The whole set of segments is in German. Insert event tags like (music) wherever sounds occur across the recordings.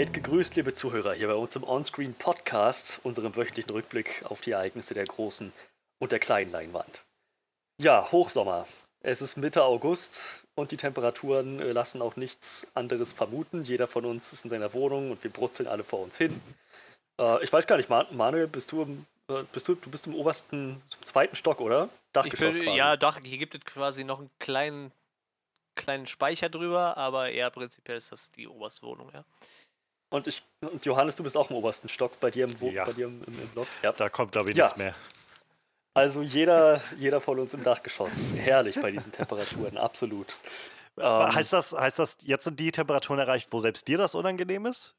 Seid gegrüßt, liebe Zuhörer, hier bei uns im Onscreen Podcast, unserem wöchentlichen Rückblick auf die Ereignisse der großen und der kleinen Leinwand. Ja, Hochsommer. Es ist Mitte August und die Temperaturen äh, lassen auch nichts anderes vermuten. Jeder von uns ist in seiner Wohnung und wir brutzeln alle vor uns hin. Äh, ich weiß gar nicht, Manuel, bist du im, äh, bist du, du bist im obersten, zweiten Stock, oder? Dachgeschoss bin, quasi. Ja, Dach. Hier gibt es quasi noch einen kleinen, kleinen Speicher drüber, aber eher prinzipiell ist das die oberste Wohnung, ja. Und ich, und Johannes, du bist auch im obersten Stock bei dir im, ja. bei dir im, im, im Block. Ja. Da kommt, glaube ich, ja. nichts mehr. Also jeder, jeder von uns im Dachgeschoss. Herrlich bei diesen Temperaturen, absolut. Ähm, heißt, das, heißt das, jetzt sind die Temperaturen erreicht, wo selbst dir das unangenehm ist?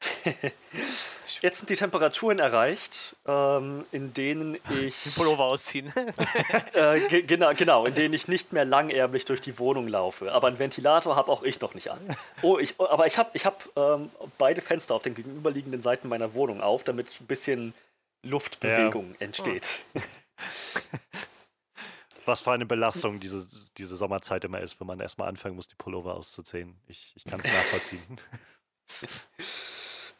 (laughs) jetzt sind die Temperaturen erreicht, ähm, in denen ich. Pullover ausziehen. (laughs) äh, genau, genau, in denen ich nicht mehr langärmlich durch die Wohnung laufe. Aber einen Ventilator habe auch ich noch nicht an. Oh, ich, aber ich habe ich hab, ähm, beide Fenster auf den gegenüberliegenden Seiten meiner Wohnung auf, damit ein bisschen Luftbewegung ja. entsteht. Oh. (laughs) Was für eine Belastung diese, diese Sommerzeit immer ist, wenn man erstmal anfangen muss, die Pullover auszuziehen. Ich, ich kann es nachvollziehen.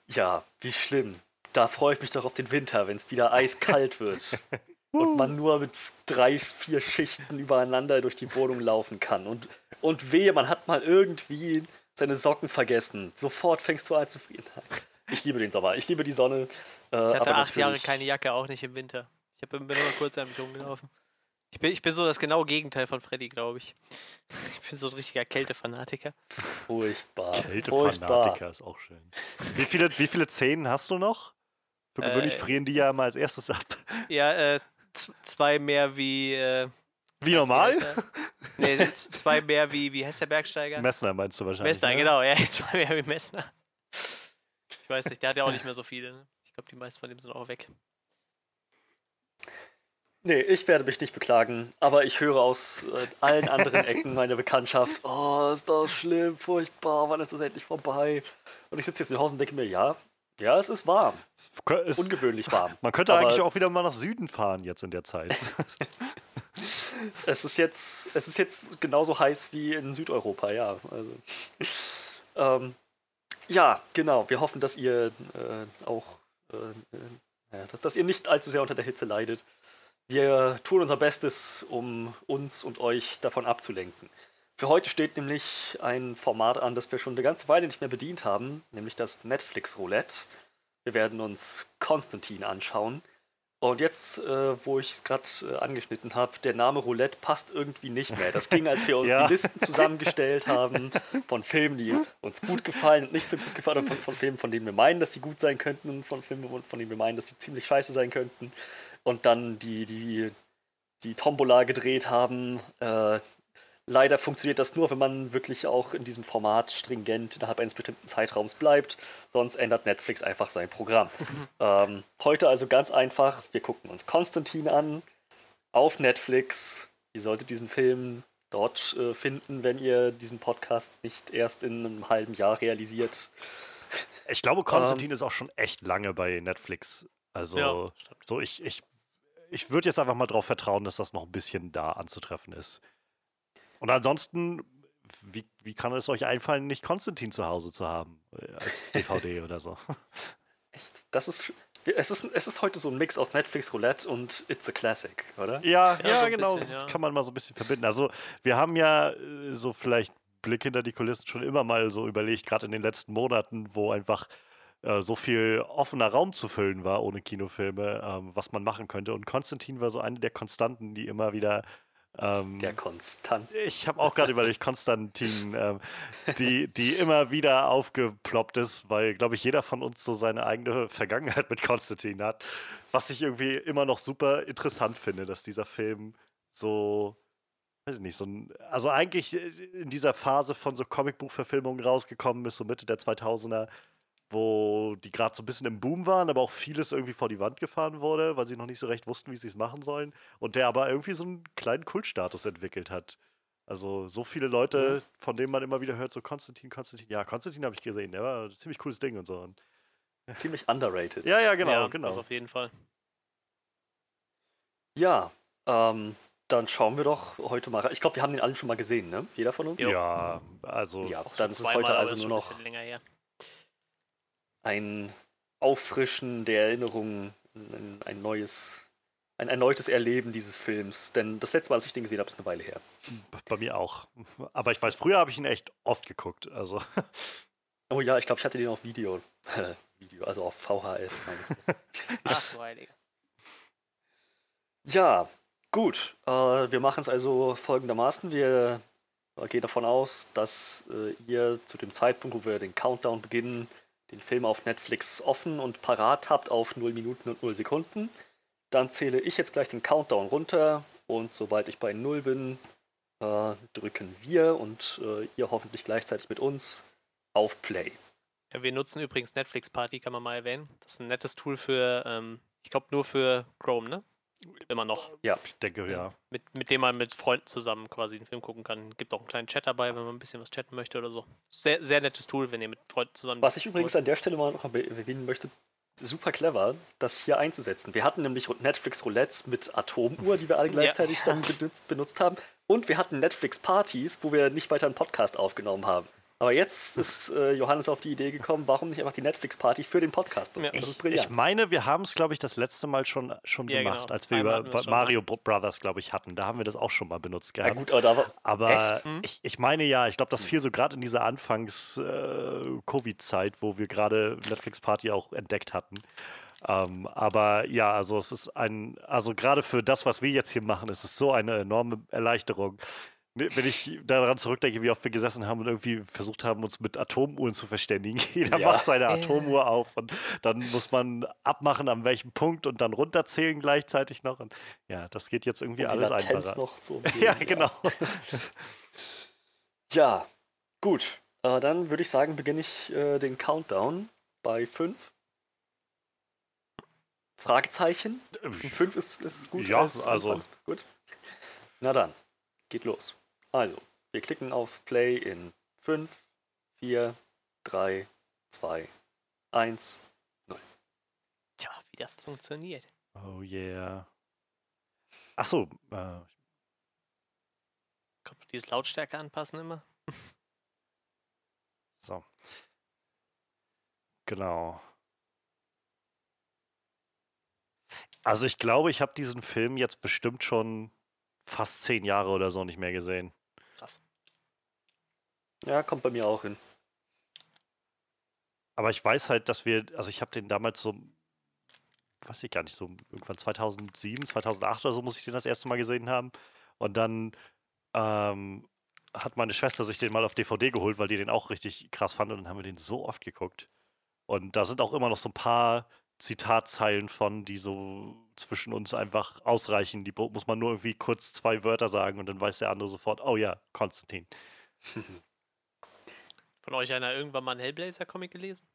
Ja, wie schlimm. Da freue ich mich doch auf den Winter, wenn es wieder eiskalt wird. (laughs) und man nur mit drei, vier Schichten übereinander durch die Wohnung laufen kann. Und, und wehe, man hat mal irgendwie seine Socken vergessen. Sofort fängst du an zu frieren. Ich liebe den Sommer, ich liebe die Sonne. Äh, ich hatte acht Jahre keine Jacke, auch nicht im Winter. Ich bin nur kurz an mich rumgelaufen. Ich bin, ich bin so das genaue Gegenteil von Freddy, glaube ich. Ich bin so ein richtiger Kältefanatiker. Furchtbar. Kältefanatiker ist auch schön. Wie viele, wie viele Zähne hast du noch? Für gewöhnlich äh, frieren die ja mal als erstes ab. Ja, äh, zwei mehr wie. Äh, wie normal? nee, zwei mehr wie, wie heißt der Bergsteiger? Messner meinst du wahrscheinlich. Messner, ne? genau, ja, (laughs) zwei mehr wie Messner. Ich weiß nicht, der hat ja auch nicht mehr so viele. Ne? Ich glaube, die meisten von dem sind auch weg. Nee, ich werde mich nicht beklagen, aber ich höre aus äh, allen anderen Ecken meiner Bekanntschaft, oh, ist das schlimm, furchtbar, wann ist das endlich vorbei? Und ich sitze jetzt im Haus und denke mir, ja, ja, es ist warm. Es ist ungewöhnlich warm. (laughs) Man könnte eigentlich auch wieder mal nach Süden fahren jetzt in der Zeit. (laughs) es ist jetzt, es ist jetzt genauso heiß wie in Südeuropa, ja. Also, ähm, ja, genau. Wir hoffen, dass ihr äh, auch, äh, äh ja, dass, dass ihr nicht allzu sehr unter der Hitze leidet. Wir tun unser Bestes, um uns und euch davon abzulenken. Für heute steht nämlich ein Format an, das wir schon eine ganze Weile nicht mehr bedient haben, nämlich das Netflix Roulette. Wir werden uns Konstantin anschauen. Und jetzt, äh, wo ich es gerade äh, angeschnitten habe, der Name Roulette passt irgendwie nicht mehr. Das ging, als wir (laughs) uns ja. die Listen zusammengestellt haben von Filmen, die uns gut gefallen und nicht so gut gefallen, von, von Filmen, von denen wir meinen, dass sie gut sein könnten und von Filmen, von denen wir meinen, dass sie ziemlich scheiße sein könnten und dann die, die, die Tombola gedreht haben. Äh, leider funktioniert das nur, wenn man wirklich auch in diesem Format stringent innerhalb eines bestimmten Zeitraums bleibt. Sonst ändert Netflix einfach sein Programm. (laughs) ähm, heute also ganz einfach, wir gucken uns Konstantin an auf Netflix. Ihr solltet diesen Film dort äh, finden, wenn ihr diesen Podcast nicht erst in einem halben Jahr realisiert. Ich glaube, Konstantin ähm, ist auch schon echt lange bei Netflix. Also, ja, so ich, ich ich würde jetzt einfach mal darauf vertrauen, dass das noch ein bisschen da anzutreffen ist. Und ansonsten, wie, wie kann es euch einfallen, nicht Konstantin zu Hause zu haben? Äh, als (laughs) DVD oder so. Echt? Das ist. Es ist, es ist heute so ein Mix aus Netflix Roulette und It's a Classic, oder? Ja, ja, ja so genau. Bisschen, das kann man mal so ein bisschen verbinden. Also, wir haben ja äh, so vielleicht Blick hinter die Kulissen schon immer mal so überlegt, gerade in den letzten Monaten, wo einfach äh, so viel offener Raum zu füllen war ohne Kinofilme, ähm, was man machen könnte. Und Konstantin war so eine der Konstanten, die immer wieder ähm, der Konstant. Ich habe auch gerade überlegt, Konstantin, ähm, die, die immer wieder aufgeploppt ist, weil, glaube ich, jeder von uns so seine eigene Vergangenheit mit Konstantin hat. Was ich irgendwie immer noch super interessant finde, dass dieser Film so, weiß ich nicht, so ein, also eigentlich in dieser Phase von so Comicbuchverfilmungen rausgekommen ist, so Mitte der 2000er, wo die gerade so ein bisschen im Boom waren, aber auch vieles irgendwie vor die Wand gefahren wurde, weil sie noch nicht so recht wussten, wie sie es machen sollen. Und der aber irgendwie so einen kleinen Kultstatus entwickelt hat. Also so viele Leute, mhm. von denen man immer wieder hört, so Konstantin, Konstantin. Ja, Konstantin habe ich gesehen, der war ein ziemlich cooles Ding und so. Und (laughs) ziemlich underrated. Ja, ja, genau, ja, genau. Das auf jeden Fall. Ja, ähm, dann schauen wir doch heute mal. Ich glaube, wir haben den alle schon mal gesehen, ne? Jeder von uns? Ja, also. Ja, dann ist es heute also nur noch. Länger her. Ein Auffrischen der Erinnerungen, ein, ein neues, ein erneutes Erleben dieses Films. Denn das letzte Mal, als ich den gesehen habe, ist eine Weile her. Bei mir auch. Aber ich weiß, früher habe ich ihn echt oft geguckt. Also. Oh ja, ich glaube, ich hatte den auf Video. (laughs) Video, also auf VHS. (laughs) Ach du Heiliger. Ja, gut. Äh, wir machen es also folgendermaßen. Wir gehen davon aus, dass äh, ihr zu dem Zeitpunkt, wo wir den Countdown beginnen, den Film auf Netflix offen und parat habt auf 0 Minuten und 0 Sekunden. Dann zähle ich jetzt gleich den Countdown runter und sobald ich bei 0 bin, äh, drücken wir und äh, ihr hoffentlich gleichzeitig mit uns auf Play. Ja, wir nutzen übrigens Netflix Party, kann man mal erwähnen. Das ist ein nettes Tool für, ähm, ich glaube nur für Chrome, ne? Immer noch. Ja. Ich denke, ja. Mit, mit dem man mit Freunden zusammen quasi den Film gucken kann. Gibt auch einen kleinen Chat dabei, wenn man ein bisschen was chatten möchte oder so. Sehr, sehr nettes Tool, wenn ihr mit Freunden zusammen. Was ich übrigens an der Stelle mal noch erwähnen möchte, super clever, das hier einzusetzen. Wir hatten nämlich Netflix Roulettes mit Atomuhr, die wir alle gleichzeitig ja. dann (laughs) benutzt, benutzt haben. Und wir hatten Netflix Partys, wo wir nicht weiter einen Podcast aufgenommen haben. Aber jetzt ist äh, Johannes auf die Idee gekommen, warum nicht einfach die Netflix-Party für den Podcast nutzen? Ja. Ich, ich, meine, wir haben es, glaube ich, das letzte Mal schon, schon ja, gemacht, genau. als wir Einmal über Mario schon, Brothers, glaube ich, hatten. Da haben wir das auch schon mal benutzt gehabt. Ja, gut, aber, war, aber ich, ich, meine ja, ich glaube, das fiel so gerade in dieser Anfangs-Covid-Zeit, äh, wo wir gerade Netflix-Party auch entdeckt hatten. Ähm, aber ja, also es ist ein, also gerade für das, was wir jetzt hier machen, ist es so eine enorme Erleichterung, wenn ich daran zurückdenke, wie oft wir gesessen haben und irgendwie versucht haben, uns mit Atomuhren zu verständigen. (laughs) Jeder ja. macht seine Atomuhr auf und dann muss man abmachen, an welchem Punkt und dann runterzählen gleichzeitig noch. Und ja, das geht jetzt irgendwie alles einfacher. Noch zu (laughs) ja, genau. (laughs) ja, gut. Äh, dann würde ich sagen, beginne ich äh, den Countdown bei 5. Fragezeichen. 5 ist, ist gut. Ja, also. Gut. Na dann, geht los. Also, wir klicken auf Play in 5, 4, 3, 2, 1, 0. Tja, wie das funktioniert. Oh yeah. Achso. Äh. Kann man diese Lautstärke anpassen immer? (laughs) so. Genau. Also ich glaube, ich habe diesen Film jetzt bestimmt schon fast zehn Jahre oder so nicht mehr gesehen. Ja, kommt bei mir auch hin. Aber ich weiß halt, dass wir, also ich habe den damals so, weiß ich gar nicht, so irgendwann 2007, 2008 oder so muss ich den das erste Mal gesehen haben. Und dann ähm, hat meine Schwester sich den mal auf DVD geholt, weil die den auch richtig krass fand und dann haben wir den so oft geguckt. Und da sind auch immer noch so ein paar Zitatzeilen von, die so zwischen uns einfach ausreichen. Die muss man nur irgendwie kurz zwei Wörter sagen und dann weiß der andere sofort, oh ja, Konstantin. (laughs) Von euch einer irgendwann mal einen Hellblazer-Comic gelesen?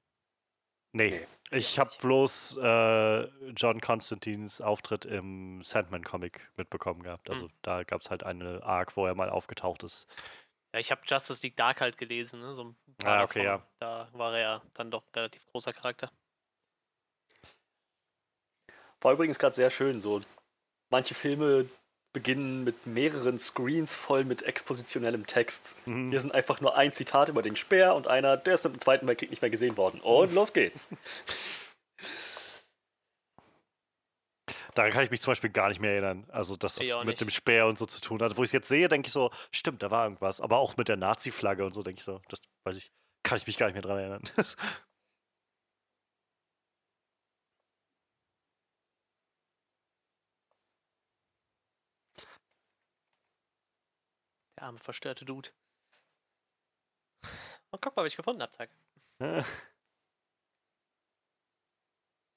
Nee, ich habe bloß äh, John Constantines Auftritt im Sandman-Comic mitbekommen gehabt. Also hm. da gab es halt eine Arc, wo er mal aufgetaucht ist. Ja, ich habe Justice League Dark halt gelesen, ne? So ein paar ah, okay, davon. ja. Da war er ja dann doch relativ großer Charakter. War übrigens gerade sehr schön, so manche Filme, beginnen mit mehreren Screens voll mit expositionellem Text. Mhm. Hier sind einfach nur ein Zitat über den Speer und einer, der ist im Zweiten Weltkrieg nicht mehr gesehen worden. Und los geht's. (laughs) Daran kann ich mich zum Beispiel gar nicht mehr erinnern. Also, dass das mit nicht. dem Speer und so zu tun hat. Wo ich es jetzt sehe, denke ich so, stimmt, da war irgendwas. Aber auch mit der Nazi-Flagge und so, denke ich so, das weiß ich, kann ich mich gar nicht mehr dran erinnern. (laughs) Der arme, verstörte Dude. Und guck mal, was ich gefunden habe, zack. (laughs)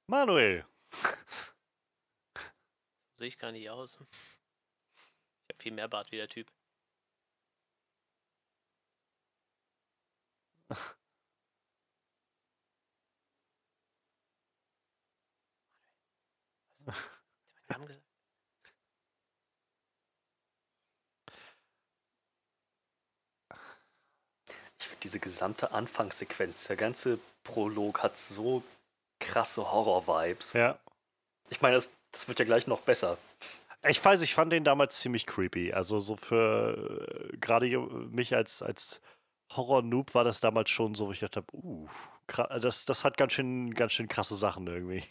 Manuel. So sehe ich gar nicht aus. Ich habe viel mehr Bart wie der Typ. Was? (laughs) Hat meinen Namen gesagt? Diese gesamte Anfangssequenz, der ganze Prolog hat so krasse Horror-Vibes. Ja. Ich meine, das, das wird ja gleich noch besser. Ich weiß, ich fand den damals ziemlich creepy. Also so für äh, gerade mich als, als Horror-Noob war das damals schon so, wo ich dachte, uh, das, das hat ganz schön, ganz schön krasse Sachen irgendwie.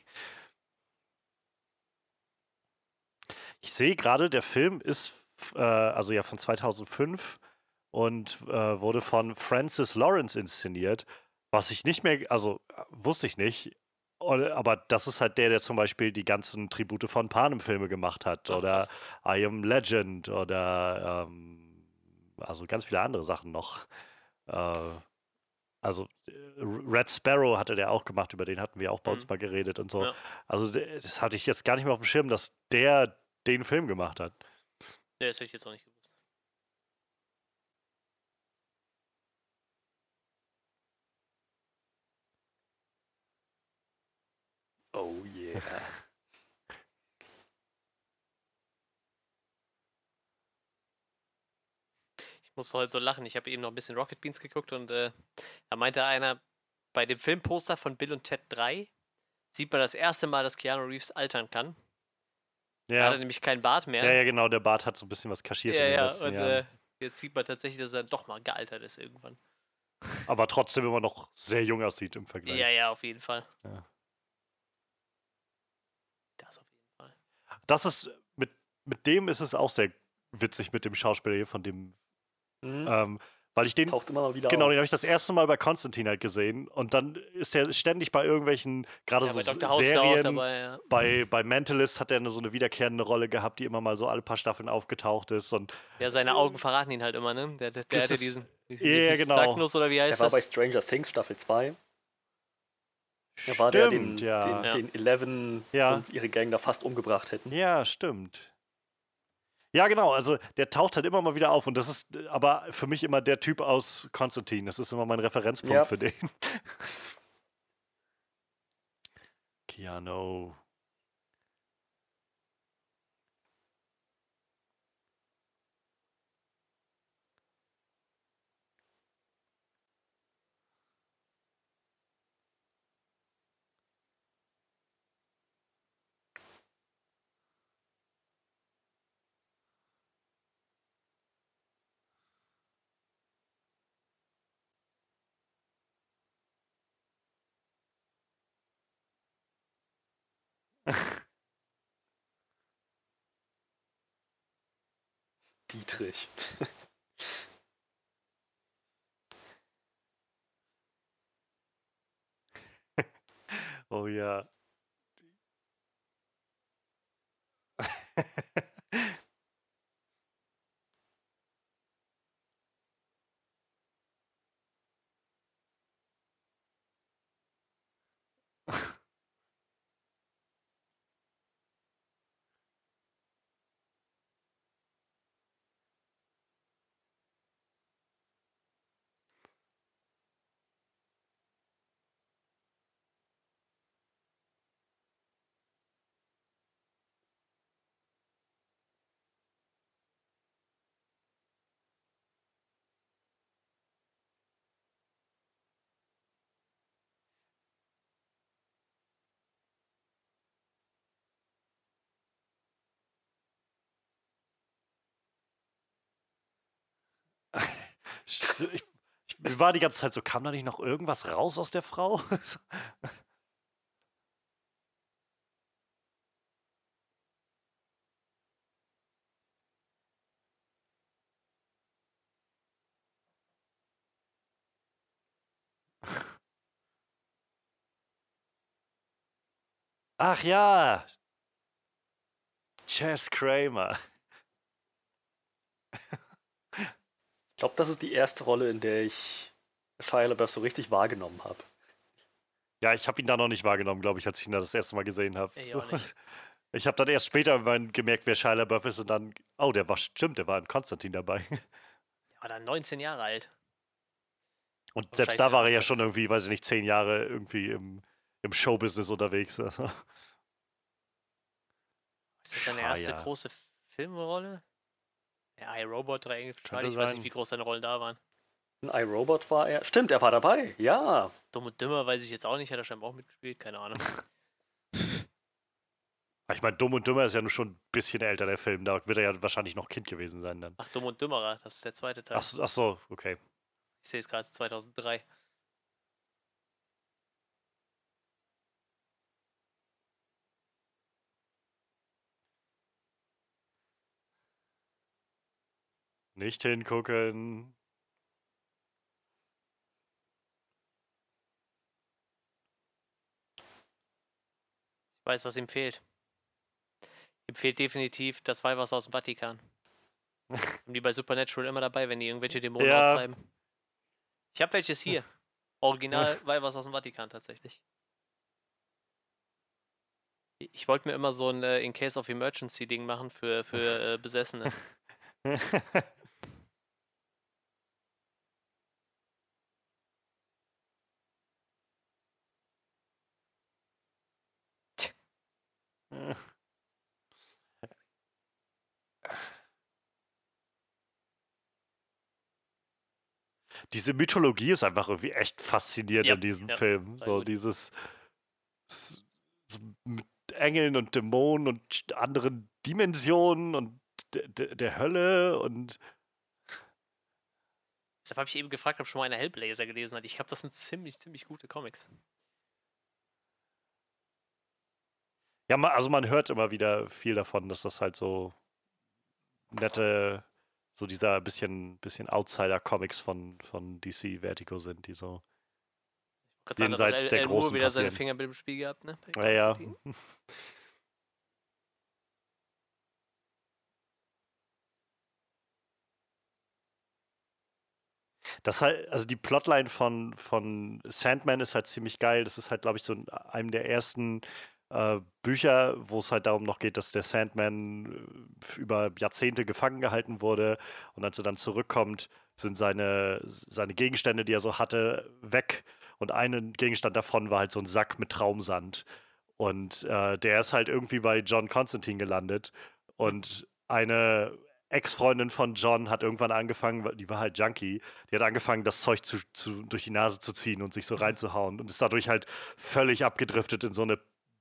Ich sehe gerade, der Film ist, äh, also ja von 2005 und äh, wurde von Francis Lawrence inszeniert, was ich nicht mehr, also wusste ich nicht, aber das ist halt der, der zum Beispiel die ganzen Tribute von Panem-Filme gemacht hat Ach, oder krass. I Am Legend oder ähm, also ganz viele andere Sachen noch. Äh, also Red Sparrow hatte der auch gemacht, über den hatten wir auch bei uns mhm. mal geredet und so. Ja. Also das hatte ich jetzt gar nicht mehr auf dem Schirm, dass der den Film gemacht hat. Ja, das hätte ich jetzt auch nicht gewusst. Oh yeah. ich muss heute so lachen. Ich habe eben noch ein bisschen Rocket Beans geguckt und äh, da meinte einer, bei dem Filmposter von Bill und Ted 3 sieht man das erste Mal, dass Keanu Reeves altern kann. Ja. Da hat er nämlich keinen Bart mehr. Ja, ja, genau, der Bart hat so ein bisschen was kaschiert. Ja, ja, und äh, jetzt sieht man tatsächlich, dass er doch mal gealtert ist irgendwann. Aber trotzdem immer noch sehr jung aussieht im Vergleich. Ja, ja, auf jeden Fall. Ja. Das auf jeden Fall. Das ist, mit, mit dem ist es auch sehr witzig mit dem Schauspieler hier, von dem Mhm. Ähm, weil ich den. Taucht immer mal wieder Genau, auf. den habe ich das erste Mal bei Konstantin halt gesehen. Und dann ist er ständig bei irgendwelchen, gerade ja, so bei Serien. Dabei, ja. bei, bei Mentalist hat er eine, so eine wiederkehrende Rolle gehabt, die immer mal so alle paar Staffeln aufgetaucht ist. Und ja, seine Augen verraten ihn halt immer, ne? Der, der, der hatte diesen. Ja, genau. Stagnus, oder wie heißt er war bei Stranger Things Staffel 2. Da war der, den, ja. den, den Eleven ja. und ihre Gang da fast umgebracht hätten. Ja, stimmt. Ja, genau. Also der taucht halt immer mal wieder auf und das ist aber für mich immer der Typ aus Konstantin. Das ist immer mein Referenzpunkt ja. für den. (laughs) Keanu. Dietrich. (laughs) oh ja. (laughs) Ich, ich, ich war die ganze Zeit so, kam da nicht noch irgendwas raus aus der Frau? (laughs) Ach ja, Chess Kramer. (laughs) glaube, das ist die erste Rolle, in der ich Shia LaBeouf so richtig wahrgenommen habe. Ja, ich habe ihn da noch nicht wahrgenommen, glaube ich, als ich ihn da das erste Mal gesehen habe. Ich (laughs) habe dann erst später gemerkt, wer Shia LaBeouf ist und dann, oh, der war, stimmt, der war in Konstantin dabei. (laughs) Der war dann 19 Jahre alt. Und selbst da war er ja schon irgendwie, weiß ich nicht, 10 Jahre irgendwie im, im Showbusiness unterwegs. (laughs) Ist das seine erste große Filmrolle? Ja, iRobot oder irgendwie. Ich weiß nicht, wie groß seine Rollen da waren. Ein iRobot war er. Stimmt, er war dabei. Ja. Dumm und Dümmer weiß ich jetzt auch nicht. Hat er scheinbar auch mitgespielt. Keine Ahnung. (laughs) Ich meine, Dumm und Dümmer ist ja nur schon ein bisschen älter, der Film. Da wird er ja wahrscheinlich noch Kind gewesen sein dann. Ach, Dumm und Dümmerer, das ist der zweite Teil. Ach, ach so, okay. Ich sehe es gerade, 2003. Nicht hingucken. Ich weiß, was ihm fehlt. Ihm fehlt definitiv das Weihwasser aus dem Vatikan. (laughs) Haben die bei Supernatural immer dabei, wenn die irgendwelche Dämonen Ja. austreiben. Ich habe welches hier. (laughs) Original Weihwasser aus dem Vatikan tatsächlich. Ich wollte mir immer so ein äh, In Case of Emergency Ding machen für, für äh, Besessene. (laughs) Diese Mythologie ist einfach irgendwie echt faszinierend Ja, in diesem ja, Film. So gut. dieses so mit Engeln und Dämonen und anderen Dimensionen und der Hölle und Deshalb habe ich eben gefragt, ob schon mal einer Hellblazer gelesen hat. Ich glaube, das sind ziemlich, ziemlich gute Comics. Ja, ma- also man hört immer wieder viel davon, dass das halt so nette, so dieser bisschen, bisschen Outsider-Comics von, von DC Vertigo sind, die so. Jenseits El- der El Moore Großen wieder seine passieren. Finger mit dem Spiel gehabt, ne? Ja, ja. Das halt, also die Plotline von, von Sandman ist halt ziemlich geil. Das ist halt, glaube ich, so in einem der ersten Bücher, wo es halt darum noch geht, dass der Sandman äh, über Jahrzehnte gefangen gehalten wurde und als er dann zurückkommt, sind seine, seine Gegenstände, die er so hatte, weg. Und ein Gegenstand davon war halt so ein Sack mit Traumsand. Und äh, der ist halt irgendwie bei John Constantine gelandet. Und eine Ex-Freundin von John hat irgendwann angefangen, die war halt Junkie, die hat angefangen, das Zeug zu, zu, durch die Nase zu ziehen und sich so reinzuhauen und ist dadurch halt völlig abgedriftet in so eine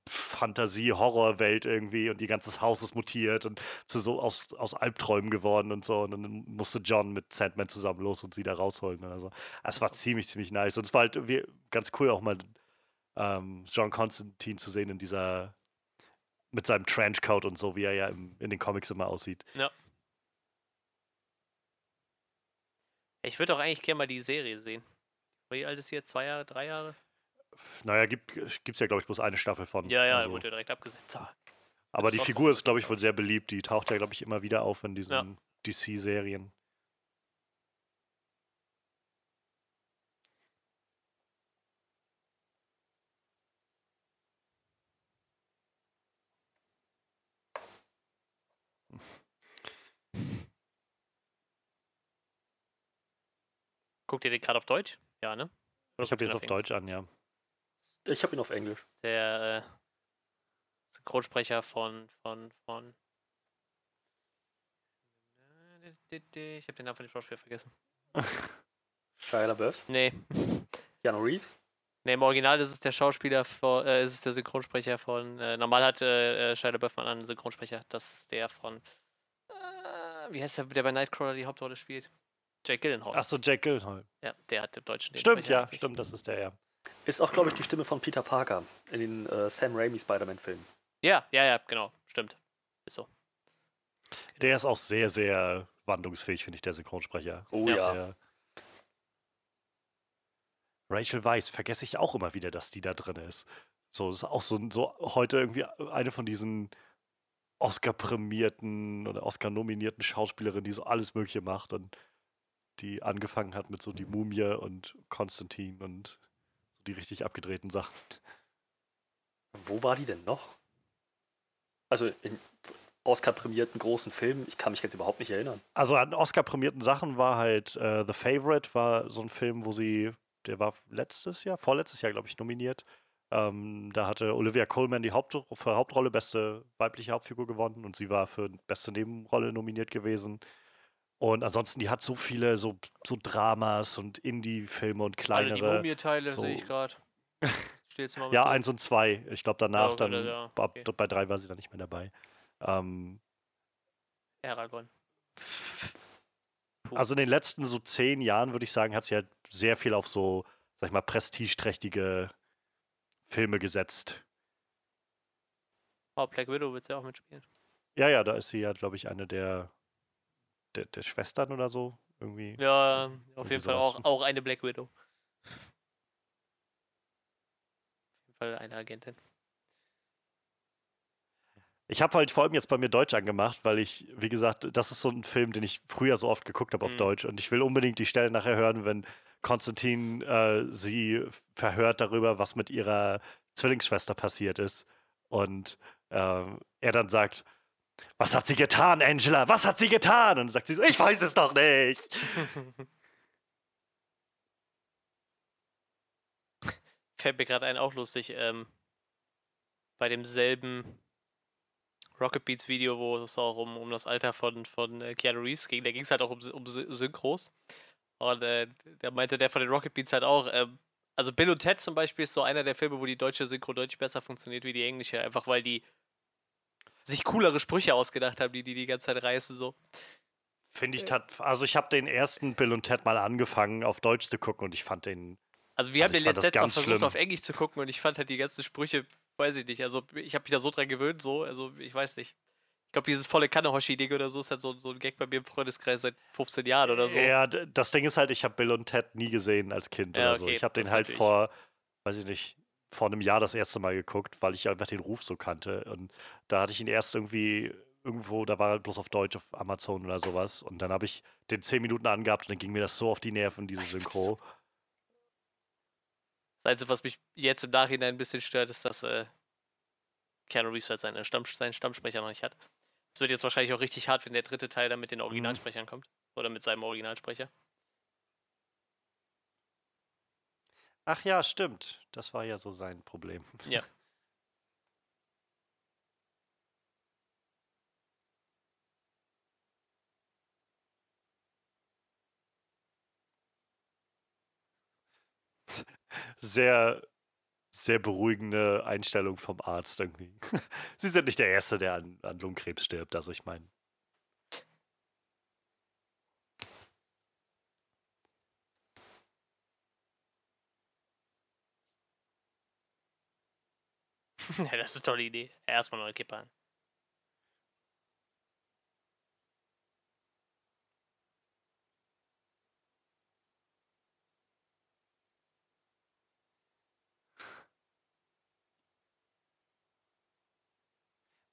Fantasie-Horror-Welt irgendwie und ihr ganzes Haus ist mutiert und zu so aus, aus Albträumen geworden und so. Und dann musste John mit Sandman zusammen los und sie da rausholen. oder so. Es war ziemlich, ziemlich nice. Und es war halt irgendwie ganz cool, auch mal ähm, John Constantine zu sehen in dieser mit seinem Trenchcoat und so, wie er ja im, in den Comics immer aussieht. Ich würde auch eigentlich gerne mal die Serie sehen. Wie alt ist sie jetzt? Zwei Jahre, drei Jahre? Naja, gibt es ja, glaube ich, bloß eine Staffel von. Ja, ja, also. wurde ja direkt abgesetzt. Aber ist die Figur ist, glaube ich, wohl sehr beliebt. Die taucht ja, glaube ich, immer wieder auf in diesen Ja. DC-Serien. Guckt ihr den gerade auf Deutsch? Ja, ne? Oder Ich habe ihr jetzt auf Deutsch an, ja. Ich habe ihn auf Englisch. Der äh, Synchronsprecher von, von, von. Ich habe den Namen von dem Schauspieler vergessen. (laughs) Shia LaBeouf, Nee. Keanu Reeves. Nee, im Original ist es der Schauspieler von, äh, ist es der Synchronsprecher von, äh, normal hat äh, äh, Shia LaBeouf einen anderen Synchronsprecher, das ist der von, äh, wie heißt der, der bei Nightcrawler die Hauptrolle spielt? Jake Gyllenhaal. Achso, Jack Gyllenhaal. Ja, der hat im Deutschen den Stimmt, ja, eigentlich. stimmt, das ist der, ja. Ist auch, glaube ich, die Stimme von Peter Parker in den äh, Sam Raimi Spider-Man-Filmen. Ja, ja, ja, genau, stimmt. Ist so. Der ist auch sehr, sehr wandlungsfähig, finde ich, der Synchronsprecher. Oh Ja. ja. Rachel Weisz vergesse ich auch immer wieder, dass die da drin ist. So, ist auch so, so heute irgendwie eine von diesen Oscar-prämierten oder Oscar-nominierten Schauspielerinnen, die so alles Mögliche macht und die angefangen hat mit so die Mumie und Konstantin und die richtig abgedrehten Sachen. Wo war die denn noch? Also in Oscar-prämierten großen Filmen, ich kann mich jetzt überhaupt nicht erinnern. Also an Oscar-prämierten Sachen war halt äh, The Favorite, war so ein Film, wo sie, der war letztes Jahr, vorletztes Jahr, glaube ich, nominiert. Ähm, da hatte Olivia Colman die Haupt für Hauptrolle beste weibliche Hauptfigur gewonnen und sie war für beste Nebenrolle nominiert gewesen. Und ansonsten, die hat so viele so, so Dramas und Indie-Filme und Alle die kleinere. Mumie-Teile so- sehe ich gerade. (laughs) Ja, eins und zwei. Ich glaube, danach okay, dann, ja, ab, okay. bei drei war sie dann nicht mehr dabei. Ähm, Aragorn. Puh. Also in den letzten so zehn Jahren, würde ich sagen, hat sie halt sehr viel auf so, sag ich mal, prestigeträchtige Filme gesetzt. Oh, Black Widow wird sie auch mitspielen. Ja, ja, da ist sie ja, glaube ich, eine der, der, der Schwestern oder so. Irgendwie. Ja, auf Irgendwie jeden Fall auch, auch eine Black Widow. Auf jeden Fall eine Agentin. Ich habe halt vor allem jetzt bei mir Deutsch angemacht, weil ich, wie gesagt, das ist so ein Film, den ich früher so oft geguckt habe auf Mhm. Deutsch. Und ich will unbedingt die Stelle nachher hören, wenn Konstantin äh, sie verhört darüber, was mit ihrer Zwillingsschwester passiert ist. Und ähm, er dann sagt, was hat sie getan, Angela? Was hat sie getan? Und dann sagt sie so, ich weiß es doch nicht. (laughs) Fällt mir gerade ein, auch lustig. Ähm, bei demselben Rocket Beats Video, wo es auch um, um das Alter von, von äh, Keanu Reeves ging, da ging es halt auch um, um Sy- Synchros. Und äh, da meinte der von den Rocket Beats halt auch, ähm, also Bill und Ted zum Beispiel ist so einer der Filme, wo die deutsche Synchro deutlich besser funktioniert wie die englische, einfach weil die sich coolere Sprüche ausgedacht haben, die die die ganze Zeit reißen so. Finde ich, tat, also ich habe den ersten Bill und Ted mal angefangen auf Deutsch zu gucken und ich fand den Also wir Also haben den letztens auch versucht schlimm. auf Englisch zu gucken und ich fand halt die ganzen Sprüche, weiß ich nicht, also ich habe mich da so dran gewöhnt, so, also ich weiß nicht. Ich glaube, dieses volle Kanne-Hoshi-Ding oder so ist halt so, so ein Gag bei mir im Freundeskreis seit 15 Jahren oder so. Ja, das Ding ist halt, ich habe Bill und Ted nie gesehen als Kind Ja, oder so. okay, Ich habe den halt natürlich. vor, weiß ich nicht, vor einem Jahr das erste Mal geguckt, weil ich einfach den Ruf so kannte. Und da hatte ich ihn erst irgendwie irgendwo, da war er bloß auf Deutsch auf Amazon oder sowas. Und dann habe ich den zehn Minuten angehabt und dann ging mir das so auf die Nerven, diese Synchro. Das Einzige, was mich jetzt im Nachhinein ein bisschen stört, ist, dass äh, Keanu Reeves halt seine Stamm, seinen Stammsprecher noch nicht hat. Es wird jetzt wahrscheinlich auch richtig hart, wenn der dritte Teil dann mit den Originalsprechern kommt. Oder mit seinem Originalsprecher. Ach ja, stimmt. Das war ja so sein Problem. Ja. (laughs) Sehr, sehr beruhigende Einstellung vom Arzt irgendwie. (laughs) Sie sind nicht der Erste, der an, an Lungenkrebs stirbt. Also ich meine, (laughs) ja, das ist eine tolle Idee. Erstmal neue Kippe an.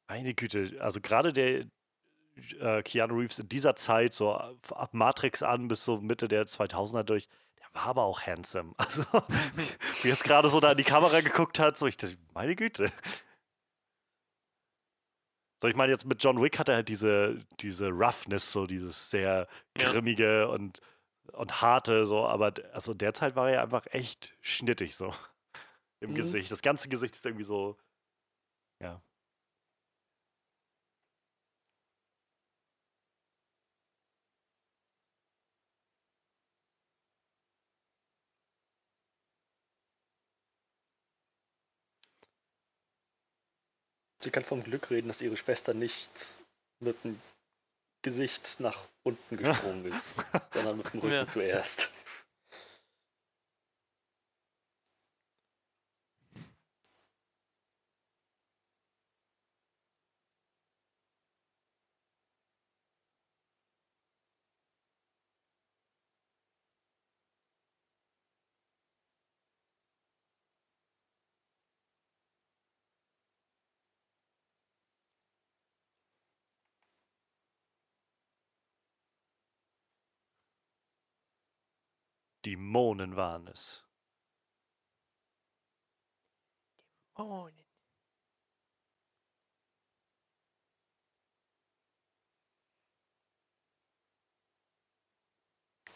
Meine Güte, also gerade der äh, Keanu Reeves in dieser Zeit, so ab Matrix an bis so Mitte der 2000er durch, war aber auch handsome. (laughs) Also, wie er es gerade so da in die Kamera geguckt hat, so ich dachte, meine Güte. So, ich meine, jetzt mit John Wick hat er halt diese, diese Roughness, so dieses sehr Ja. grimmige und, und harte, so, aber also derzeit war er einfach echt schnittig, so im Mhm. Gesicht. Das ganze Gesicht ist irgendwie so, ja. Sie kann vom Glück reden, dass ihre Schwester nicht mit dem Gesicht nach unten gesprungen ist, (laughs) sondern mit dem Rücken Ja. zuerst. Dämonen waren es. Oh,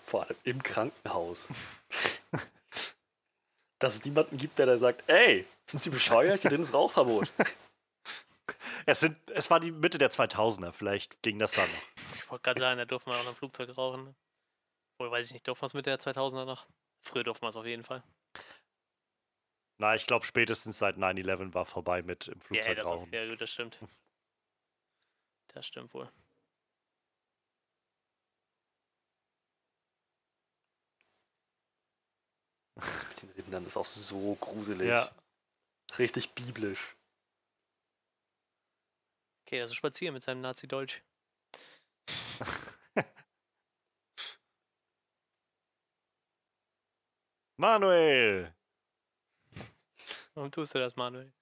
Vor allem im Krankenhaus. (laughs) Dass es niemanden gibt, der da sagt, ey, sind Sie bescheuert? Hier drin ist Rauchverbot. (laughs) Es, sind, es war die Mitte der 2000er, vielleicht ging das dann noch. Ich wollte gerade sagen, da durfte man auch noch im Flugzeug rauchen. Ne? Obwohl, weiß ich nicht, durften wir es mit der 2000er noch? Früher durften wir es auf jeden Fall. Na, ich glaube, spätestens seit 9-11 war vorbei mit im Flugzeug yeah, das auch, Ja, gut, das stimmt. Das stimmt wohl. Das mit den Rindern ist auch so gruselig. Ja. Richtig biblisch. Okay, also spazieren mit seinem Nazi-Deutsch. Manuel! Warum tust du das, Manuel?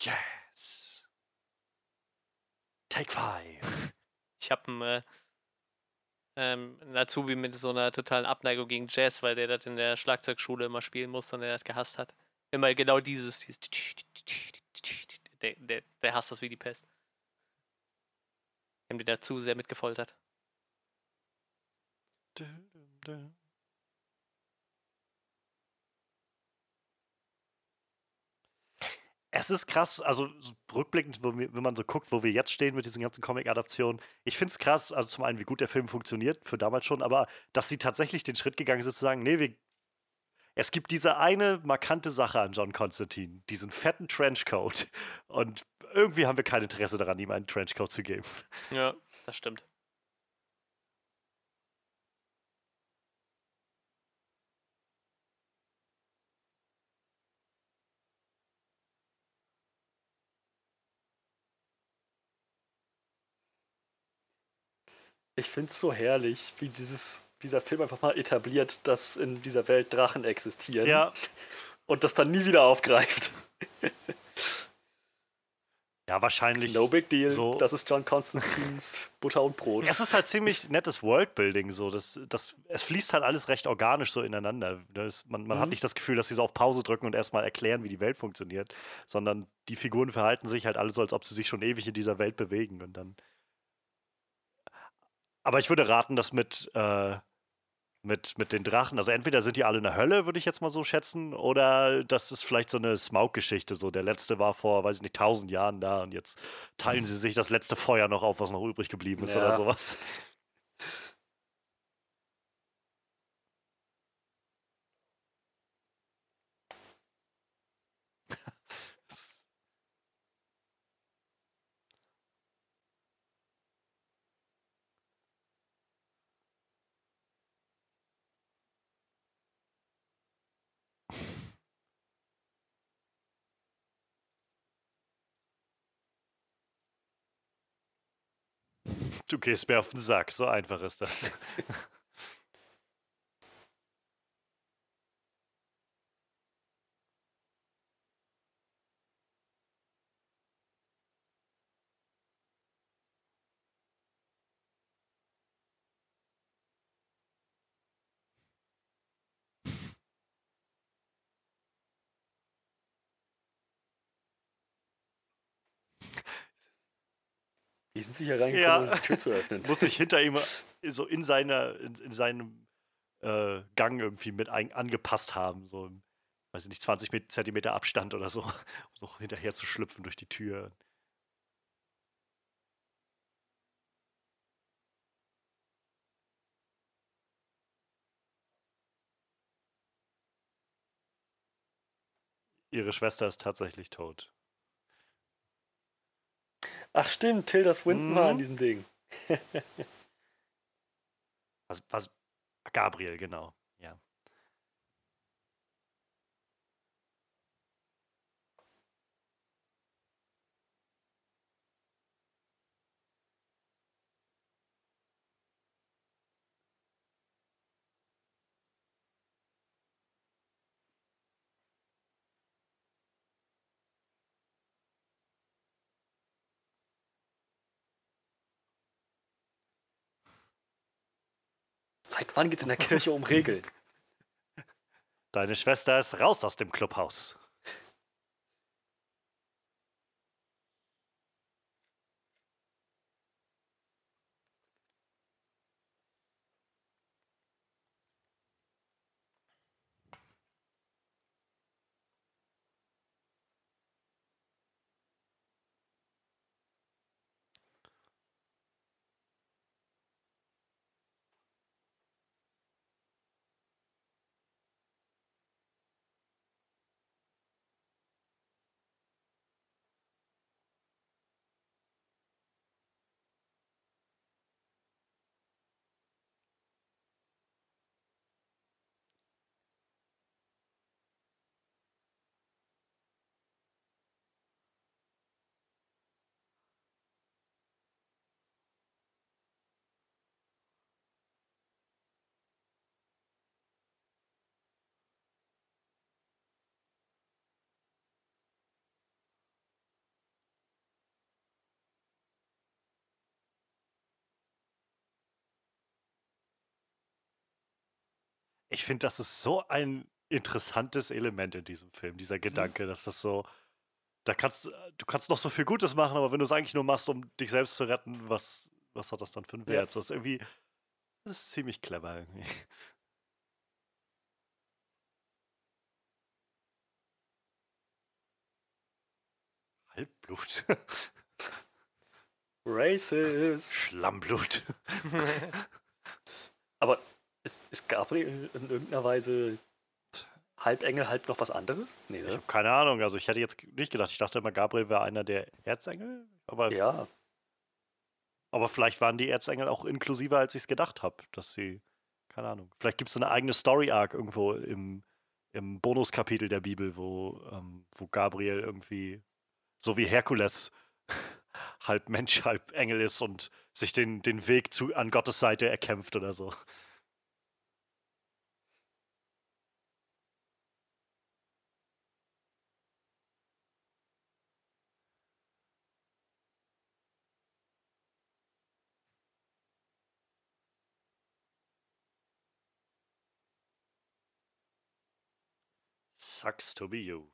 Jazz. Take five. (laughs) Ich habe einen, äh, ähm, einen Azubi mit so einer totalen Abneigung gegen Jazz, weil der das in der Schlagzeugschule immer spielen musste und er das gehasst hat. Immer genau dieses. dieses der, der, der hasst das wie die Pest. Haben die dazu sehr mitgefoltert. Es ist krass, also so rückblickend, wenn man so guckt, wo wir jetzt stehen mit diesen ganzen Comic-Adaptionen. Ich finde es krass, also zum einen, wie gut der Film funktioniert, für damals schon, aber dass sie tatsächlich den Schritt gegangen sind, zu sagen, nee, wir, es gibt diese eine markante Sache an John Constantine, diesen fetten Trenchcoat. Und irgendwie haben wir kein Interesse daran, ihm einen Trenchcoat zu geben. Ja, das stimmt. Ich finde es so herrlich, wie dieses, dieser Film einfach mal etabliert, dass in dieser Welt Drachen existieren. Ja, Und das dann nie wieder aufgreift. ja wahrscheinlich. No big deal. So. Das ist John Constantines (laughs) Butter und Brot. Es ist halt ziemlich nettes Worldbuilding, so. Das, das, es fließt halt alles recht organisch so ineinander. Das, man man hat Mhm. nicht das Gefühl, dass sie so auf Pause drücken und erstmal erklären, wie die Welt funktioniert, sondern die Figuren verhalten sich halt alle so, als ob sie sich schon ewig in dieser Welt bewegen und dann. Aber ich würde raten, dass mit, äh, mit, mit den Drachen, also entweder sind die alle in der Hölle, würde ich jetzt mal so schätzen, oder das ist vielleicht so eine Smaug-Geschichte. So, der letzte war vor, weiß ich nicht, tausend Jahren da und jetzt teilen sie sich das letzte Feuer noch auf, was noch übrig geblieben ist oder Ja. sowas. Du gehst mir auf den Sack, so einfach ist das. (laughs) Wie sind sie hier reingekommen, Ja. um die Tür zu öffnen? Muss sich hinter ihm so in, seiner, in, in seinem äh, Gang irgendwie mit ein, angepasst haben. So, im, weiß ich nicht, 20 Met- Zentimeter Abstand oder so, um (laughs) so hinterher zu schlüpfen durch die Tür. Ihre Schwester ist tatsächlich tot. Ach stimmt, Tilda Swinton war in Mhm. diesem Ding. Was, was, Gabriel, genau. Seit wann geht's in der Kirche um Regeln? Deine Schwester ist raus aus dem Clubhaus. Ich finde, das ist so ein interessantes Element in diesem Film, dieser Mhm. Gedanke, dass das so, da kannst du, du kannst noch so viel Gutes machen, aber wenn du es eigentlich nur machst, um dich selbst zu retten, was, was hat das dann für einen Ja. Wert? So ist irgendwie, das ist ziemlich clever irgendwie. (laughs) Halbblut. Racist. Schlammblut. (laughs) Aber ist, ist Gabriel in irgendeiner Weise halb Engel, halb noch was anderes? Nee, Ich ne? habe keine Ahnung, also ich hätte jetzt nicht gedacht, ich dachte immer, Gabriel wäre einer der Erzengel, aber, Ja, aber vielleicht waren die Erzengel auch inklusiver, als ich es gedacht habe, dass sie, keine Ahnung, vielleicht gibt es eine eigene Story-Arc irgendwo im, im Bonuskapitel der Bibel, wo, ähm, wo Gabriel irgendwie, so wie Herkules, (laughs) halb Mensch, halb Engel ist und sich den, den Weg zu, an Gottes Seite erkämpft oder so. Sucks to be you.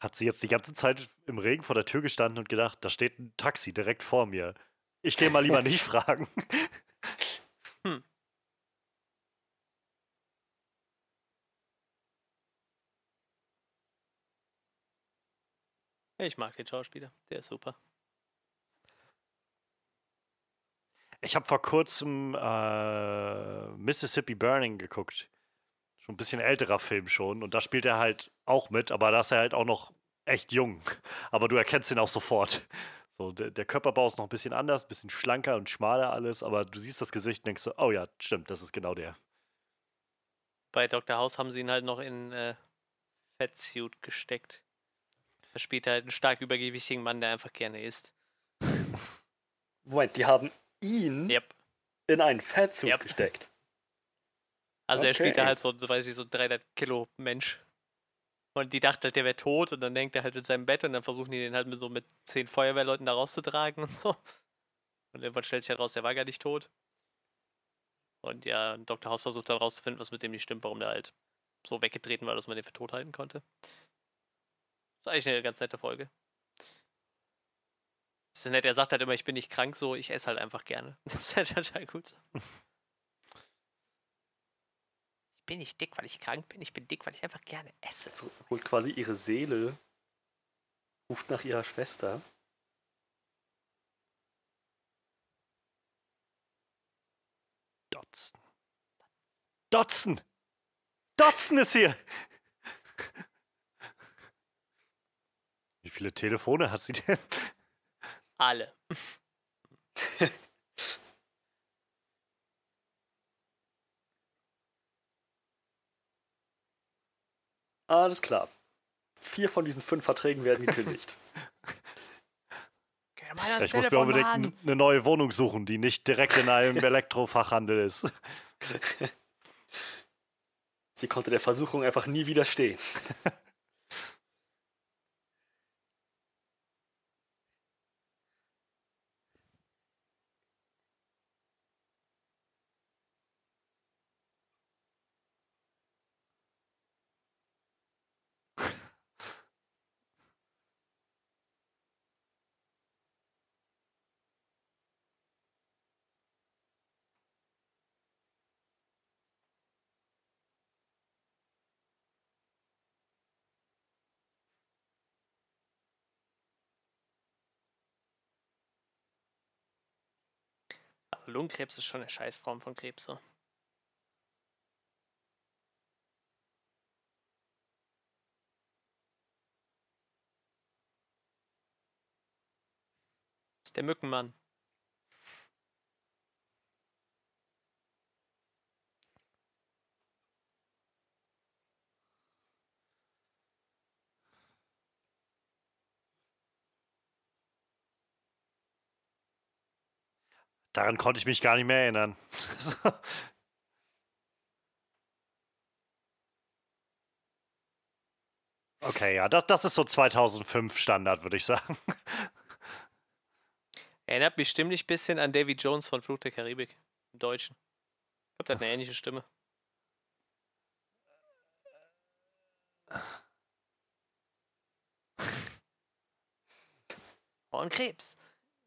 Hat sie jetzt die ganze Zeit im Regen vor der Tür gestanden und gedacht, da steht ein Taxi direkt vor mir. Ich gehe mal lieber nicht (laughs) fragen. Ich mag den Schauspieler, der ist super. Ich habe vor kurzem äh, Mississippi Burning geguckt. Schon ein bisschen älterer Film schon. Und da spielt er halt auch mit, aber da ist er halt auch noch echt jung. (laughs) Aber du erkennst ihn auch sofort. So, der, der Körperbau ist noch ein bisschen anders, ein bisschen schlanker und schmaler alles, aber du siehst das Gesicht und denkst so, oh ja, stimmt, das ist genau der. Bei Dr. House haben sie ihn halt noch in äh, Fettsuit gesteckt. Da spielt er halt einen stark übergewichtigen Mann, der einfach gerne isst. (laughs) Moment, die haben ihn Yep. in einen Fettsuit Yep. gesteckt. Also er spielt da Okay. halt so, so weiß ich, so 300 Kilo Mensch. Und die dachte halt, der wäre tot und dann hängt er halt in seinem Bett und dann versuchen die den halt mit so mit zehn Feuerwehrleuten da rauszutragen und so. Und irgendwann stellt sich halt raus, der war gar nicht tot. Und ja, Dr. House versucht dann rauszufinden, was mit dem nicht stimmt, warum der halt so weggetreten war, dass man den für tot halten konnte. ist eigentlich eine ganz nette Folge. Ist ja nett, er sagt halt immer, ich bin nicht krank, so, ich esse halt einfach gerne. (laughs) Das ist halt total gut. (laughs) Ich bin nicht dick, weil ich krank bin, ich bin dick, weil ich einfach gerne esse. Jetzt holt quasi ihre Seele, ruft nach ihrer Schwester. Dotson. Dotson! Dotson ist hier! Wie viele Telefone hat sie denn? Alle. (laughs) Alles klar. Vier von diesen fünf Verträgen werden gekündigt. (laughs) Ich muss mir unbedingt Mann. n- eine neue Wohnung suchen, die nicht direkt in einem (laughs) Elektrofachhandel ist. Sie konnte der Versuchung einfach nie widerstehen. (laughs) Lungenkrebs ist schon eine Scheißform von Krebs. So. Ist der Mückenmann. Daran konnte ich mich gar nicht mehr erinnern. (laughs) okay, ja, das, das ist so 2005 Standard, würde ich sagen. Erinnert mich stimmlich ein bisschen an Davy Jones von Fluch der Karibik. Im Deutschen. Ich glaube, der hat eine ähnliche Stimme. (laughs) Oh, ein Krebs.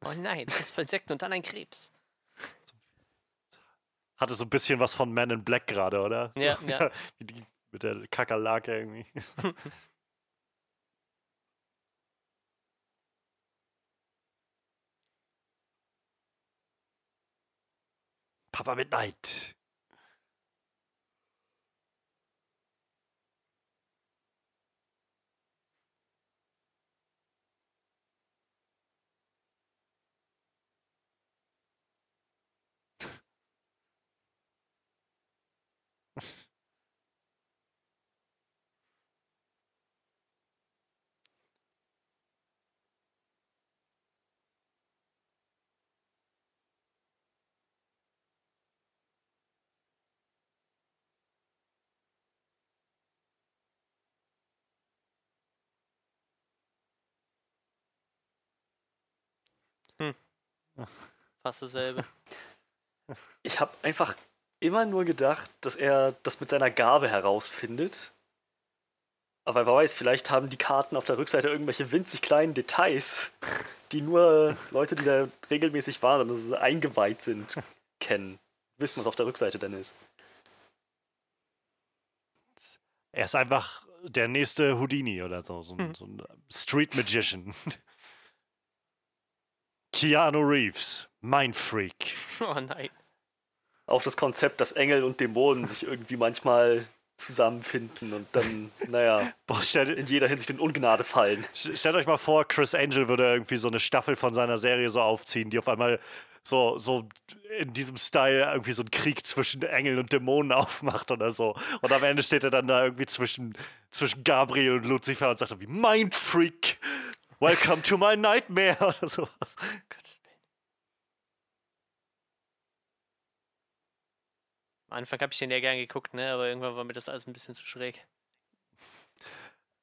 Oh nein, das ist Insekten und dann ein Krebs. Hatte so ein bisschen was von Man in Black gerade, oder? Ja, (laughs) ja. Die, mit der Kakerlake irgendwie. (laughs) Papa Midnight. Fast dasselbe. (laughs) Ich habe einfach immer nur gedacht, dass er das mit seiner Gabe herausfindet. Aber wer weiß, vielleicht haben die Karten auf der Rückseite irgendwelche winzig kleinen Details, die nur Leute, die da regelmäßig waren, also eingeweiht sind, (laughs) kennen. Wissen, was auf der Rückseite denn ist. Er ist einfach der nächste Houdini oder so. So, ein- Hm. so ein Street Magician. (laughs) Keanu Reeves, Mindfreak. Oh nein. Auf das Konzept, dass Engel und Dämonen sich irgendwie manchmal zusammenfinden und dann, naja, Boah, stell, in jeder Hinsicht in Ungnade fallen. stellt euch mal vor, Chris Angel würde irgendwie so eine Staffel von seiner Serie so aufziehen, die auf einmal so, so in diesem Style irgendwie so einen Krieg zwischen Engeln und Dämonen (laughs) aufmacht oder so. Und am Ende steht er dann da irgendwie zwischen, zwischen Gabriel und Lucifer und sagt irgendwie Mindfreak, welcome to my nightmare (laughs) oder sowas. Gottes Willen. Am Anfang habe ich den ja gern geguckt, ne? Aber irgendwann war mir das alles ein bisschen zu schräg.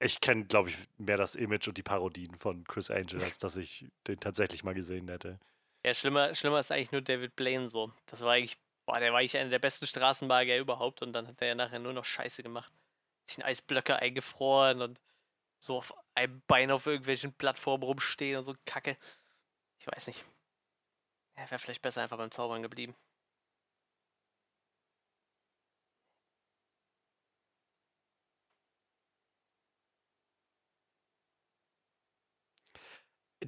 Ich kenne, glaube ich, mehr das Image und die Parodien von Chris Angel, als dass ich den tatsächlich mal gesehen hätte. Ja, schlimmer, schlimmer ist eigentlich nur David Blaine so. Das war eigentlich, boah, der war eigentlich einer der besten Straßenmagier überhaupt und dann hat er ja nachher nur noch Scheiße gemacht. Sich in Eisblöcke eingefroren und so auf einem Bein auf irgendwelchen Plattformen rumstehen und so Kacke. Ich weiß nicht. Er wäre vielleicht besser einfach beim Zaubern geblieben.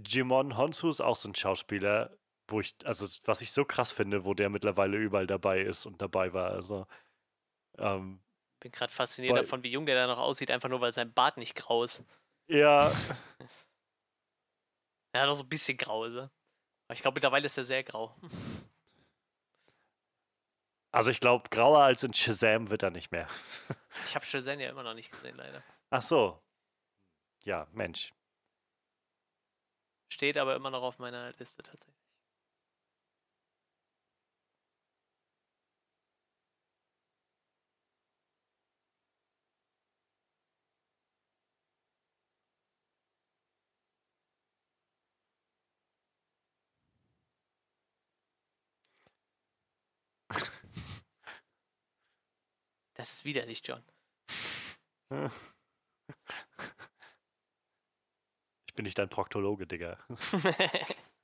Jimon Honsu ist auch so ein Schauspieler, wo ich, also was ich so krass finde, wo der mittlerweile überall dabei ist und dabei war. Also, ähm, Bin gerade fasziniert Weil- davon, wie jung der da noch aussieht, einfach nur weil sein Bart nicht grau ist. ja, (laughs) Er hat auch so ein bisschen grau, ist er. Aber ich glaube, mittlerweile ist er sehr grau. (laughs) also ich glaube, grauer als in Shazam wird er nicht mehr. (laughs) Ich habe Shazam ja immer noch nicht gesehen, leider. Ach so. Ja, Mensch. Steht aber immer noch auf meiner Liste tatsächlich. (laughs) Das ist widerlich, John. (laughs) (laughs) Ich bin nicht dein Proktologe, Digga. (laughs)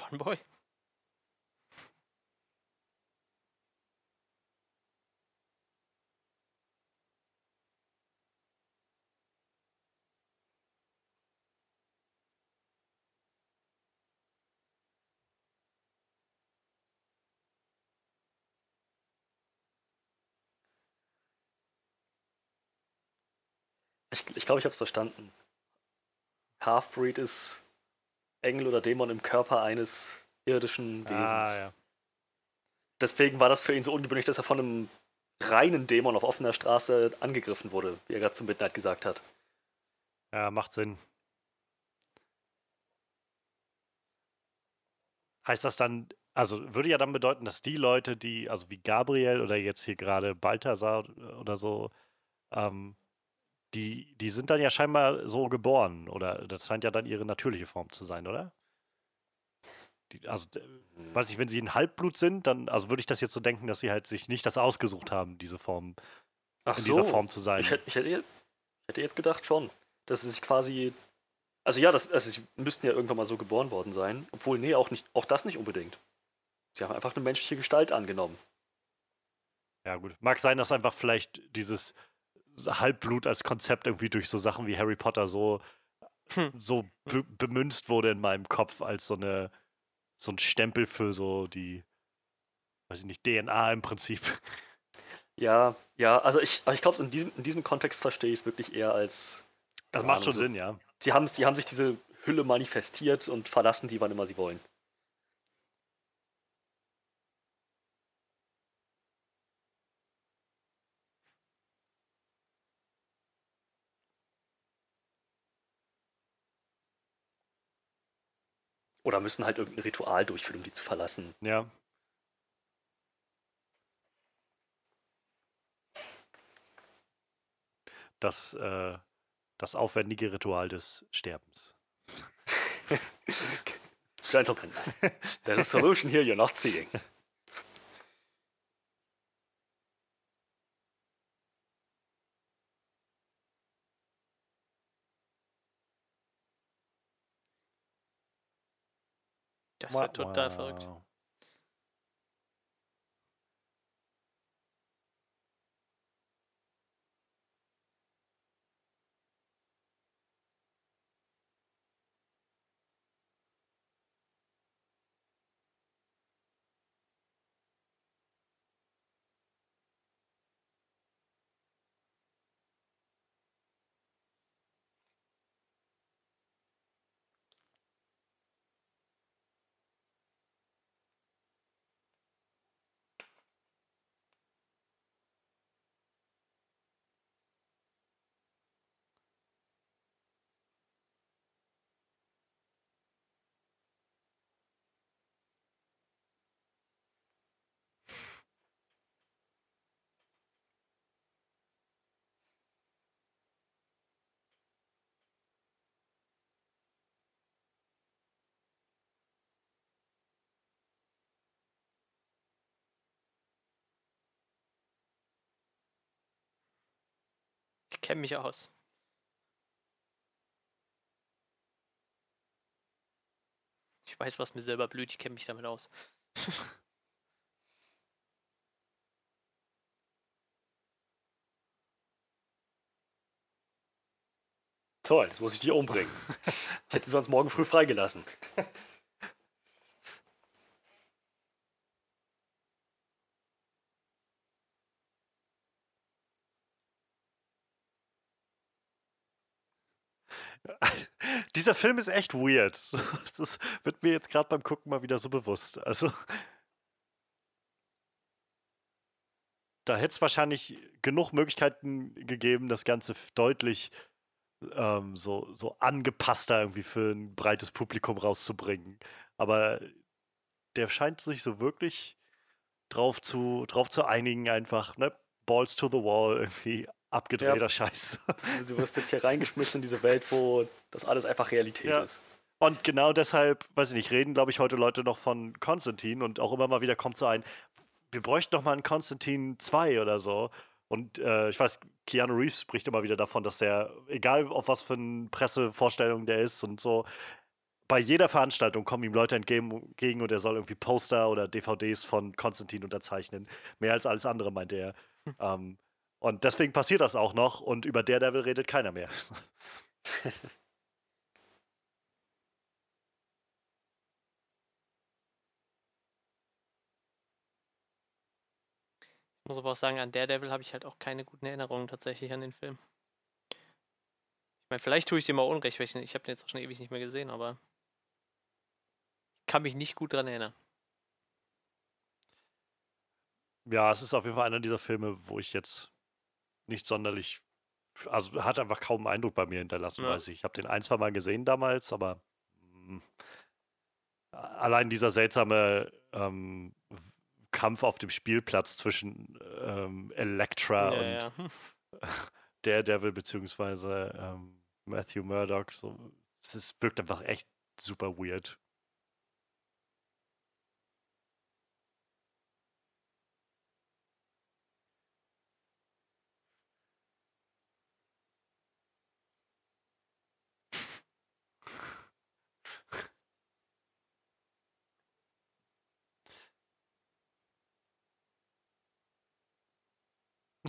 John Boy? Ich glaube, ich, glaub, ich habe es verstanden. Halfbreed ist Engel oder Dämon im Körper eines irdischen Wesens. Ah, ja. Deswegen war das für ihn so ungewöhnlich, dass er von einem reinen Dämon auf offener Straße angegriffen wurde, wie er gerade zu Midnight gesagt hat. Ja, macht Sinn. Heißt das dann, also würde ja dann bedeuten, dass die Leute, die, also wie Gabriel oder jetzt hier gerade Balthasar oder so, ähm, die, die sind dann ja scheinbar so geboren, oder das scheint ja dann ihre natürliche Form zu sein, oder? Die, also, hm. weiß ich, wenn sie ein Halbblut sind, dann, also würde ich das jetzt so denken, dass sie halt sich nicht das ausgesucht haben, diese Form, Ach in so. dieser Form zu sein. Ich, hätte, ich hätte, jetzt, hätte jetzt gedacht schon, dass sie sich quasi, also ja, das, also sie müssten ja irgendwann mal so geboren worden sein, obwohl, nee, auch, nicht, auch das nicht unbedingt. Sie haben einfach eine menschliche Gestalt angenommen. Ja, gut. Mag sein, dass einfach vielleicht dieses Halbblut als Konzept irgendwie durch so Sachen wie Harry Potter so, hm. so be bemünzt wurde in meinem Kopf als so eine so ein Stempel für so die, weiß ich nicht, DNA im Prinzip. Ja, ja, also ich, ich glaube, in diesem, in diesem Kontext verstehe ich es wirklich eher als. Das macht schon so. Sinn, ja. Sie haben, sie haben sich diese Hülle manifestiert und verlassen die, wann immer sie wollen. Oder müssen halt irgendein Ritual durchführen, um die zu verlassen. Ja. Das, äh, das aufwendige Ritual des Sterbens. (laughs) Gentlemen, there's a solution here you're not seeing. (laughs) ist ja total verrückt. Kenne mich aus. Ich weiß, was mir selber blüht, ich kenne mich damit aus. (laughs) Toll, das muss ich dir umbringen. (laughs) Ich hätte sie sonst morgen früh freigelassen. (laughs) (laughs) Dieser Film ist echt weird. (laughs) Das wird mir jetzt gerade beim Gucken mal wieder so bewusst. Also. Da hätte es wahrscheinlich genug Möglichkeiten gegeben, das Ganze deutlich ähm, so, so angepasster irgendwie für ein breites Publikum rauszubringen. Aber der scheint sich so wirklich drauf zu, drauf zu einigen, einfach, ne? Balls to the wall, irgendwie abgedrehter ja. Scheiß. (laughs) Du wirst jetzt hier reingeschmissen in diese Welt, wo das alles einfach Realität ja. ist. Und genau deshalb, weiß ich nicht, reden, glaube ich, heute Leute noch von Konstantin und auch immer mal wieder kommt so ein, wir bräuchten doch mal einen Konstantin 2 oder so. Und äh, ich weiß, Keanu Reeves spricht immer wieder davon, dass der, egal auf was für eine Pressevorstellung der ist und so, bei jeder Veranstaltung kommen ihm Leute entgegen und er soll irgendwie Poster oder DVDs von Konstantin unterzeichnen. Mehr als alles andere, meinte er. (laughs) ähm, und deswegen passiert das auch noch und über Daredevil redet keiner mehr. Ich muss aber auch sagen, an Daredevil habe ich halt auch keine guten Erinnerungen tatsächlich an den Film. Ich meine, vielleicht tue ich dir mal Unrecht, weil ich, ich habe den jetzt auch schon ewig nicht mehr gesehen, aber ich kann mich nicht gut dran erinnern. Ja, es ist auf jeden Fall einer dieser Filme, wo ich jetzt nicht sonderlich, also hat einfach kaum einen Eindruck bei mir hinterlassen, ja. weiß ich. Ich habe den ein, zwei Mal gesehen damals, aber mh, allein dieser seltsame ähm, Kampf auf dem Spielplatz zwischen ähm, Elektra ja, und ja. (laughs) Daredevil beziehungsweise ähm, Matthew Murdoch, so, es wirkt einfach echt super weird.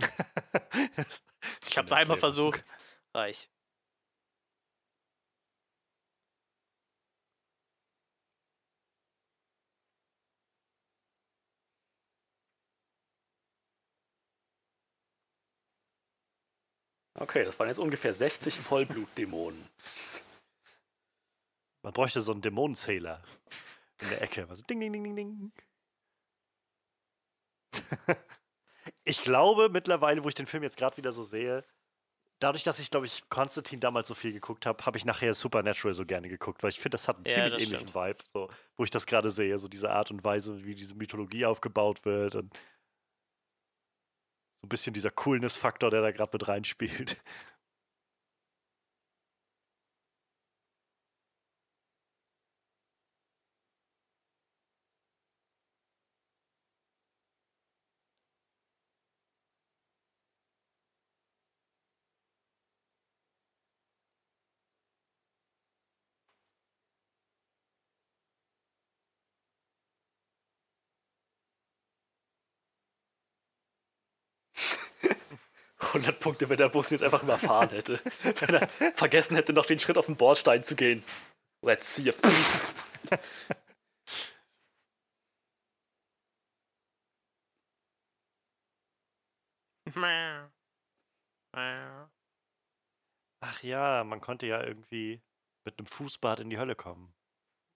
(laughs) ich habe es einmal versucht. Reich. Okay, das waren jetzt ungefähr 60 Vollblutdämonen. Man bräuchte so einen Dämonenzähler in der Ecke. Also ding, ding, ding, ding, ding. (laughs) ich glaube mittlerweile, wo ich den Film jetzt gerade wieder so sehe, dadurch, dass ich, glaube ich, Konstantin damals so viel geguckt habe, habe ich nachher Supernatural so gerne geguckt, weil ich finde, das hat einen ja, ziemlich ähnlichen stimmt. Vibe, so, wo ich das gerade sehe, so diese Art und Weise, wie diese Mythologie aufgebaut wird und so ein bisschen dieser Coolness-Faktor, der da gerade mit reinspielt. Punkte, wenn der Bus jetzt einfach überfahren hätte. (laughs) wenn er vergessen hätte, noch den Schritt auf den Bordstein zu gehen. Let's see if. Ach ja, man konnte ja irgendwie mit einem Fußbad in die Hölle kommen.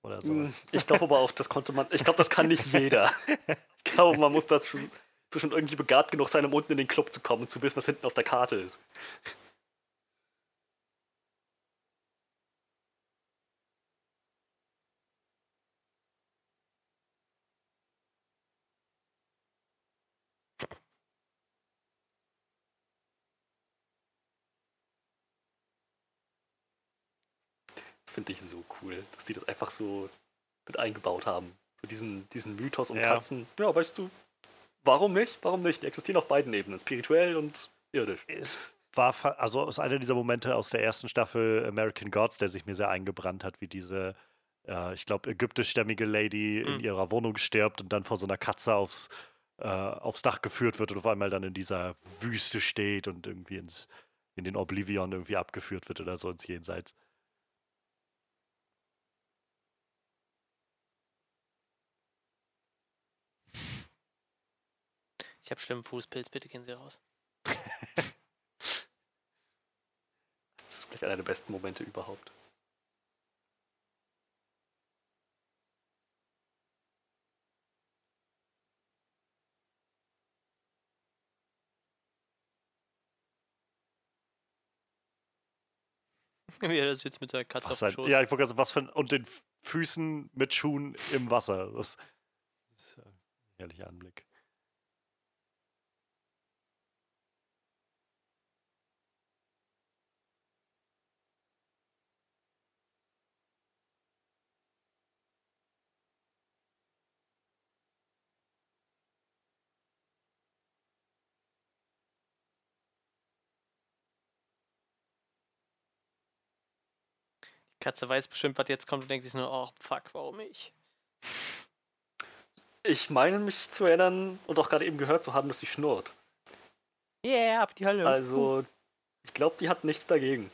Oder so. Hm, ich glaube aber auch, das konnte man. Ich glaube, das kann nicht jeder. (laughs) Ich glaube, man muss das schon du schon irgendwie begabt genug sein, um unten in den Club zu kommen und zu wissen, was hinten auf der Karte ist. Das finde ich so cool, dass die das einfach so mit eingebaut haben. So diesen, diesen Mythos um ja. Katzen. Ja, weißt du, warum nicht? Warum nicht? Die existieren auf beiden Ebenen, spirituell und irdisch. Es war also aus einer dieser Momente aus der ersten Staffel American Gods, der sich mir sehr eingebrannt hat, wie diese, äh, ich glaube, ägyptischstämmige Lady mhm. in ihrer Wohnung stirbt und dann vor so einer Katze aufs, äh, aufs Dach geführt wird und auf einmal dann in dieser Wüste steht und irgendwie ins, in den Oblivion irgendwie abgeführt wird oder so ins Jenseits. Ich habe schlimmen Fußpilz, bitte gehen Sie raus. (laughs) das ist gleich einer der besten Momente überhaupt. (laughs) Wie er das jetzt mit seiner Katze was auf dem Schoß. Ja, ich wollte gerade was für und den Füßen mit Schuhen im Wasser. Das ist ein herrlicher Anblick. Katze weiß bestimmt, was jetzt kommt und denkt sich nur, oh fuck, warum ich? Ich meine mich zu erinnern und auch gerade eben gehört zu haben, dass sie schnurrt. Yeah, ab die Hölle. Also, ich glaube, die hat nichts dagegen.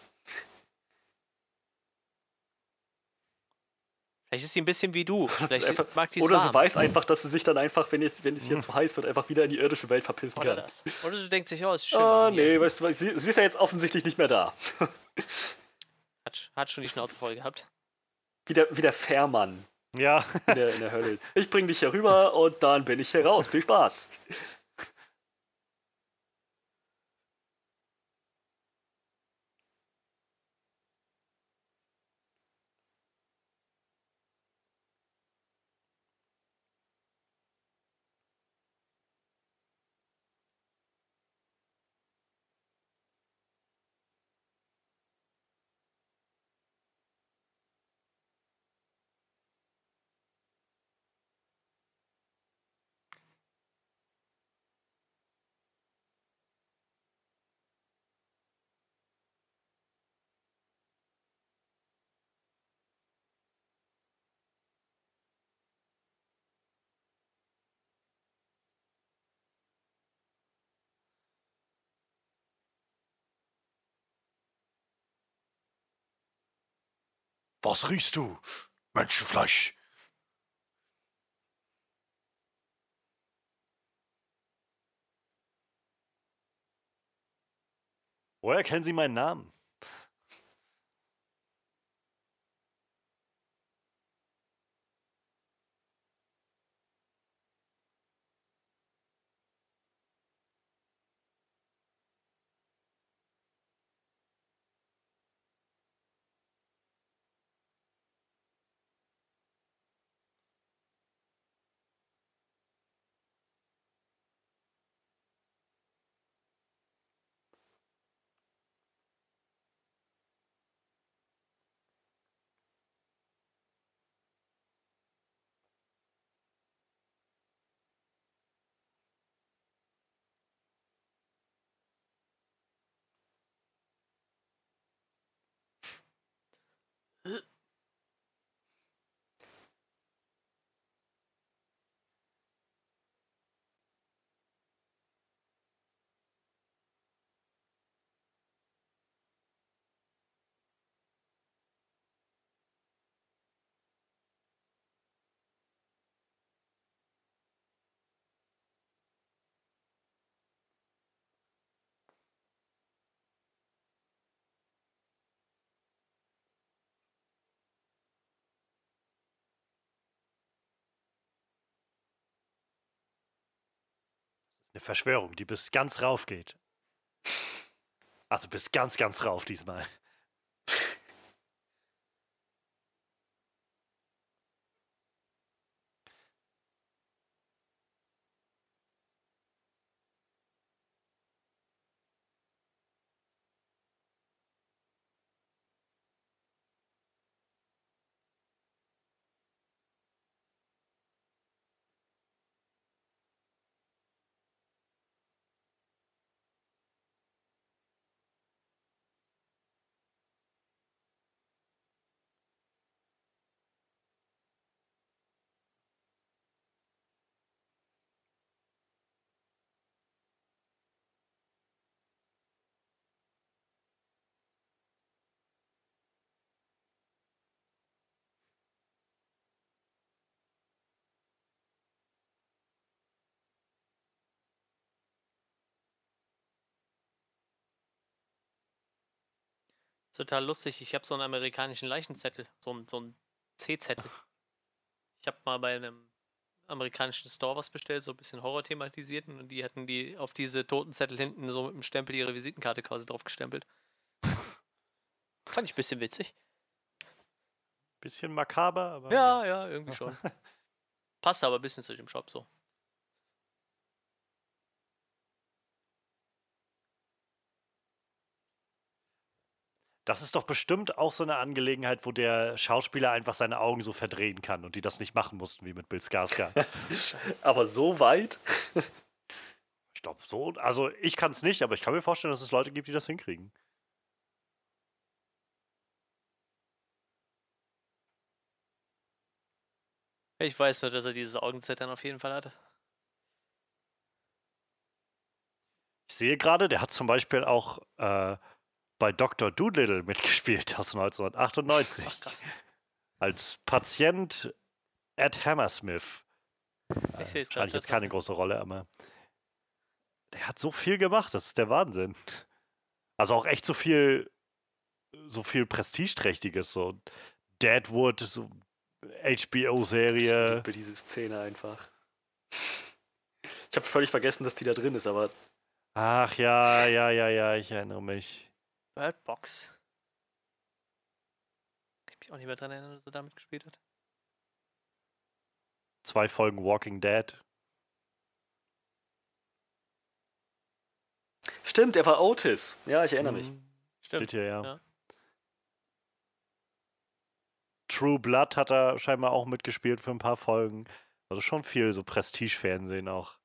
Vielleicht ist sie ein bisschen wie du. Einfach, mag die oder warm. sie weiß einfach, dass sie sich dann einfach, wenn es, wenn es hier zu heiß wird, einfach wieder in die irdische Welt verpissen Oder kann. das. Oder du denkst sich, oh, ist schön. Ah, nee, weißt du, sie, sie ist ja jetzt offensichtlich nicht mehr da. (laughs) Hat, hat schon die Schnauze voll gehabt. Wie der, wie der Fährmann Ja, in der, in der Hölle. Ich bring dich hier rüber und dann bin ich hier raus. Viel Spaß. Was riechst du? Menschenfleisch. Woher kennen Sie meinen Namen? Eine Verschwörung, die bis ganz rauf geht. Also bis ganz, ganz rauf diesmal. Total lustig. Ich habe so einen amerikanischen Leichenzettel, so einen, so einen C-Zettel. Ich habe mal bei einem amerikanischen Store was bestellt, so ein bisschen Horror thematisiert und die hatten die auf diese Totenzettel hinten so mit dem Stempel ihre Visitenkarte quasi drauf gestempelt. (laughs) Fand ich ein bisschen witzig. Bisschen makaber, aber. Ja, ja, irgendwie (laughs) schon. Passt aber ein bisschen zu dem Shop so. Das ist doch bestimmt auch so eine Angelegenheit, wo der Schauspieler einfach seine Augen so verdrehen kann und die das nicht machen mussten, wie mit Bill Skarsgård. (laughs) aber so weit? ich glaube so. Also ich kann es nicht, aber ich kann mir vorstellen, dass es Leute gibt, die das hinkriegen. Ich weiß nur, dass er dieses Augenzittern auf jeden Fall hat. Ich sehe gerade, der hat zum Beispiel auch äh, bei Dr. Doolittle mitgespielt aus 1998. Ach. Als Patient Ed Hammersmith. Ich sehe es Spielt gerade. jetzt keine große Rolle, aber der hat so viel gemacht, das ist der Wahnsinn. Also auch echt so viel, so viel Prestigeträchtiges, so Deadwood, so HBO-Serie. liebe diese Szene einfach. Ich habe völlig vergessen, dass die da drin ist, aber Ach ja, ja, ja, ja, ich erinnere mich. Bird Box. Kann ich mich auch nicht mehr dran erinnern, dass er damit gespielt hat. Zwei Folgen Walking Dead. stimmt, er war Otis. Ja, ich erinnere mich. Mhm. Stimmt. Steht hier, ja. ja. True Blood hat er scheinbar auch mitgespielt für ein paar Folgen. Also schon viel so Prestige-Fernsehen auch.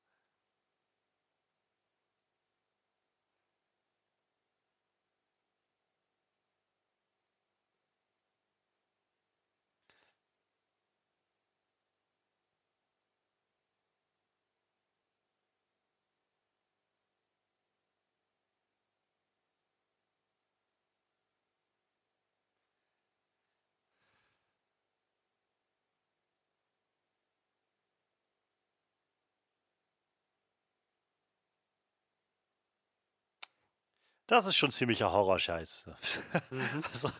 Das ist schon ziemlicher Horrorscheiß. Mhm. (laughs) also,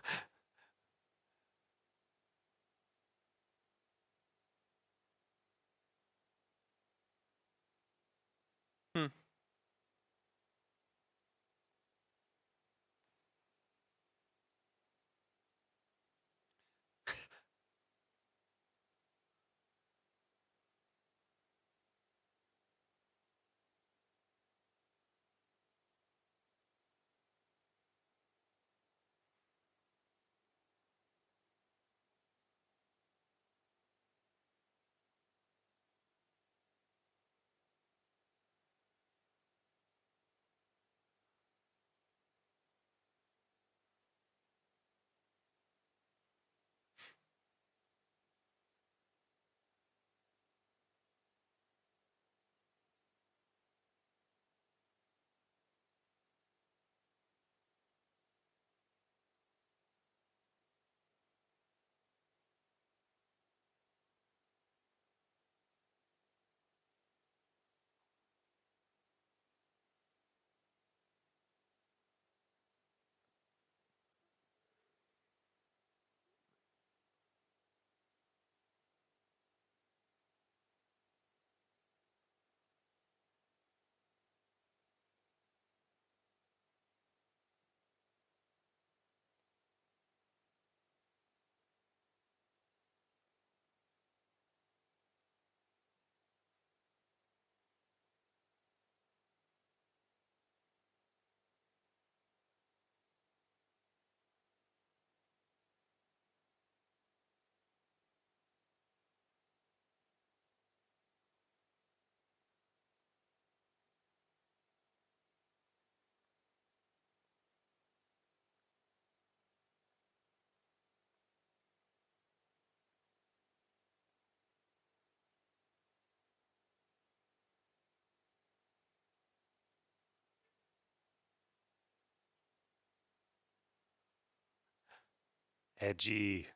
edgy.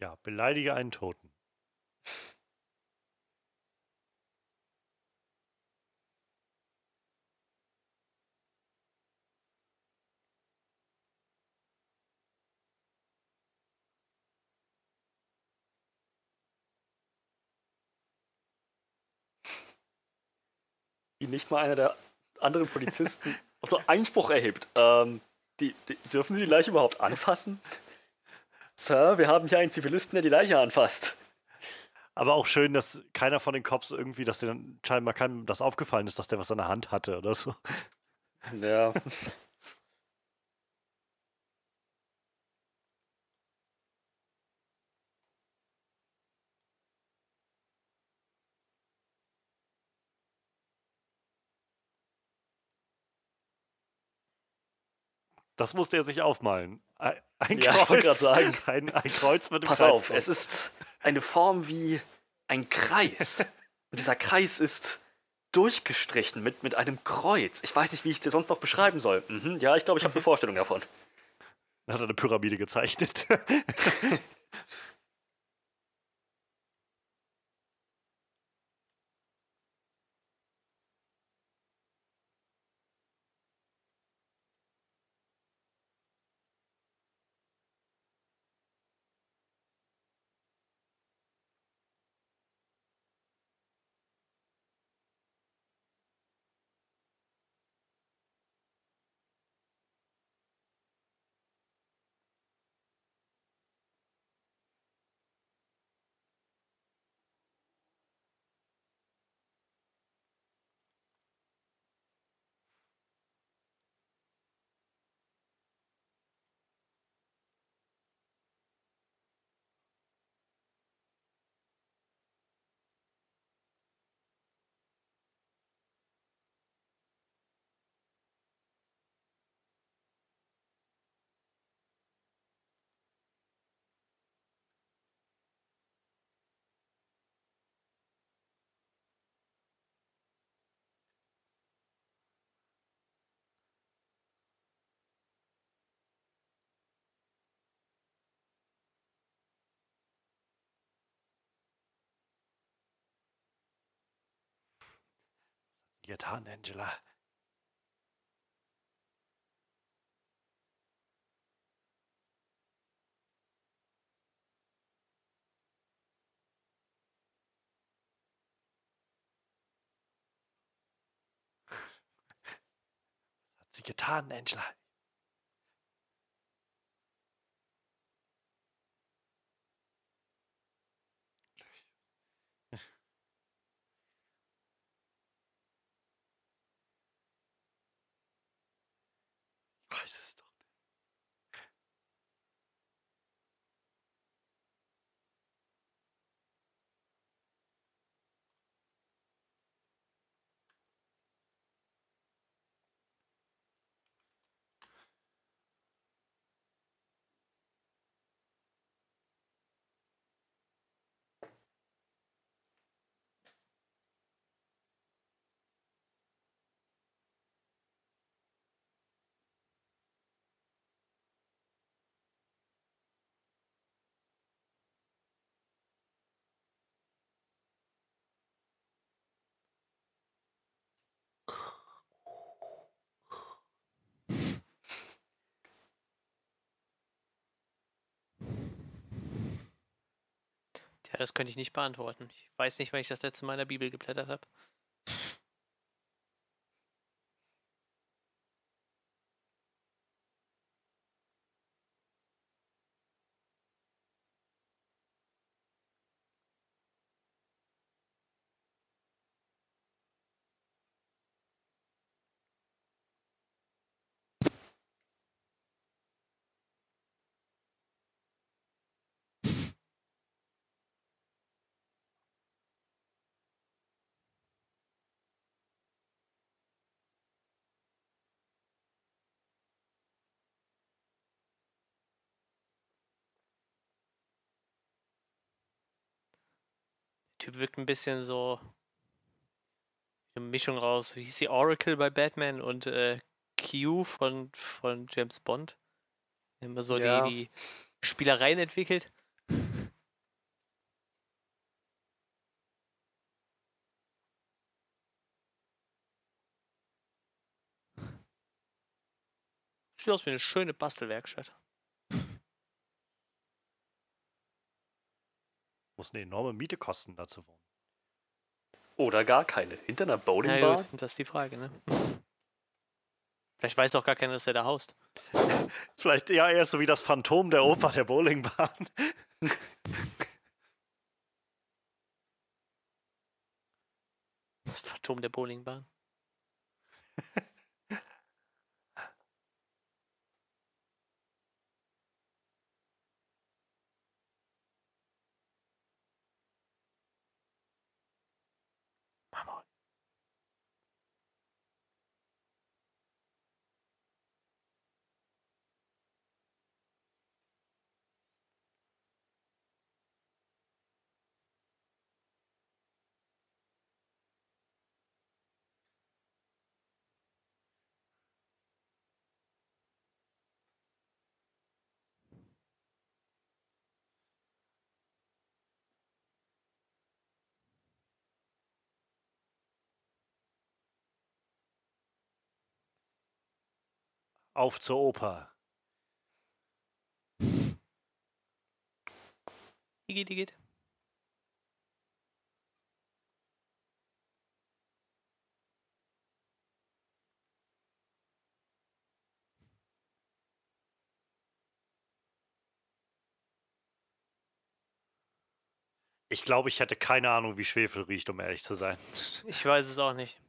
Ja, beleidige einen Toten. Wie nicht mal einer der anderen Polizisten (laughs) auf nur Einspruch erhebt. Ähm, die, die, dürfen Sie die Leiche überhaupt anfassen? Sir, wir haben hier einen Zivilisten, der die Leiche anfasst. Aber auch schön, dass keiner von den Cops irgendwie, dass denen scheinbar keinem das aufgefallen ist, dass der was an der Hand hatte oder so. Ja. Das musste er sich aufmalen. Ein, ein Ja, ich Kreuz, gerade sagen. (laughs) Ein, ein Kreuz mit dem Pass Kreuz auf, drauf. es ist eine Form wie ein Kreis. (laughs) Und dieser Kreis ist durchgestrichen mit, mit einem Kreuz. Ich weiß nicht, wie ich es dir sonst noch beschreiben soll. Mhm, ja, ich glaube, ich habe eine Vorstellung davon. Dann hat er eine Pyramide gezeichnet. (laughs) getan, Angela. (laughs) Was hat sie getan, Angela? Ich Ja, das könnte ich nicht beantworten. Ich weiß nicht, wann ich das letzte Mal in der Bibel geblättert habe. Typ wirkt ein bisschen so eine Mischung raus. Wie hieß die Oracle bei Batman und äh, Q von, von James Bond? Immer so ja. die, die Spielereien entwickelt. Sieht aus wie eine schöne Bastelwerkstatt. Muss eine enorme Miete kosten, da zu wohnen. Oder gar keine. Hinter einer Ja, Bowlingbahn? gut, das ist die Frage, ne? (laughs) Vielleicht weiß auch gar keiner, dass er da haust. (laughs) Vielleicht ja eher so wie das Phantom der Oper der Bowlingbahn. Das Phantom der Bowlingbahn. (laughs) Auf zur Oper. Igitt, igitt. Ich glaube, ich hätte keine Ahnung, wie Schwefel riecht, um ehrlich zu sein. Ich weiß es auch nicht.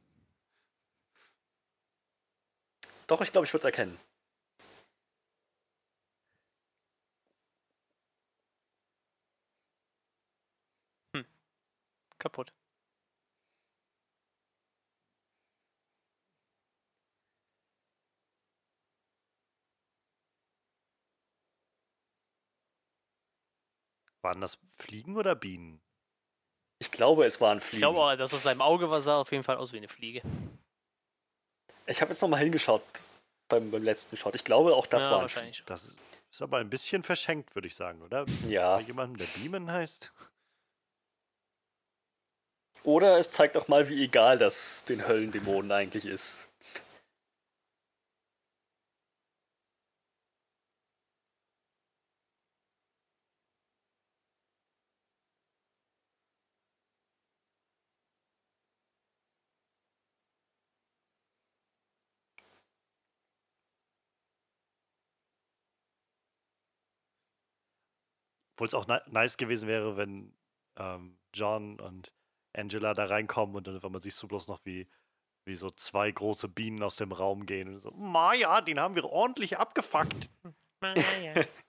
Doch, ich glaube, ich würde es erkennen. Kaputt. Waren das Fliegen oder Bienen? Ich glaube, es waren Ich Fliegen. glaube auch, dass aus seinem Auge war, sah auf jeden Fall aus wie eine Fliege. Ich habe jetzt nochmal hingeschaut beim, beim letzten Shot. Ich glaube, auch das ja, waren wahrscheinlich. Das ist aber ein bisschen verschenkt, würde ich sagen, oder? Ja. Bei jemandem, der Beamen heißt? Oder es zeigt auch mal, wie egal das den Höllendämonen eigentlich ist. Obwohl es auch ni nice gewesen wäre, wenn ähm, John und Angela da reinkommen und dann auf einmal siehst du bloß noch, wie, wie so zwei große Bienen aus dem Raum gehen und so, Maja, den haben wir ordentlich abgefuckt. (laughs)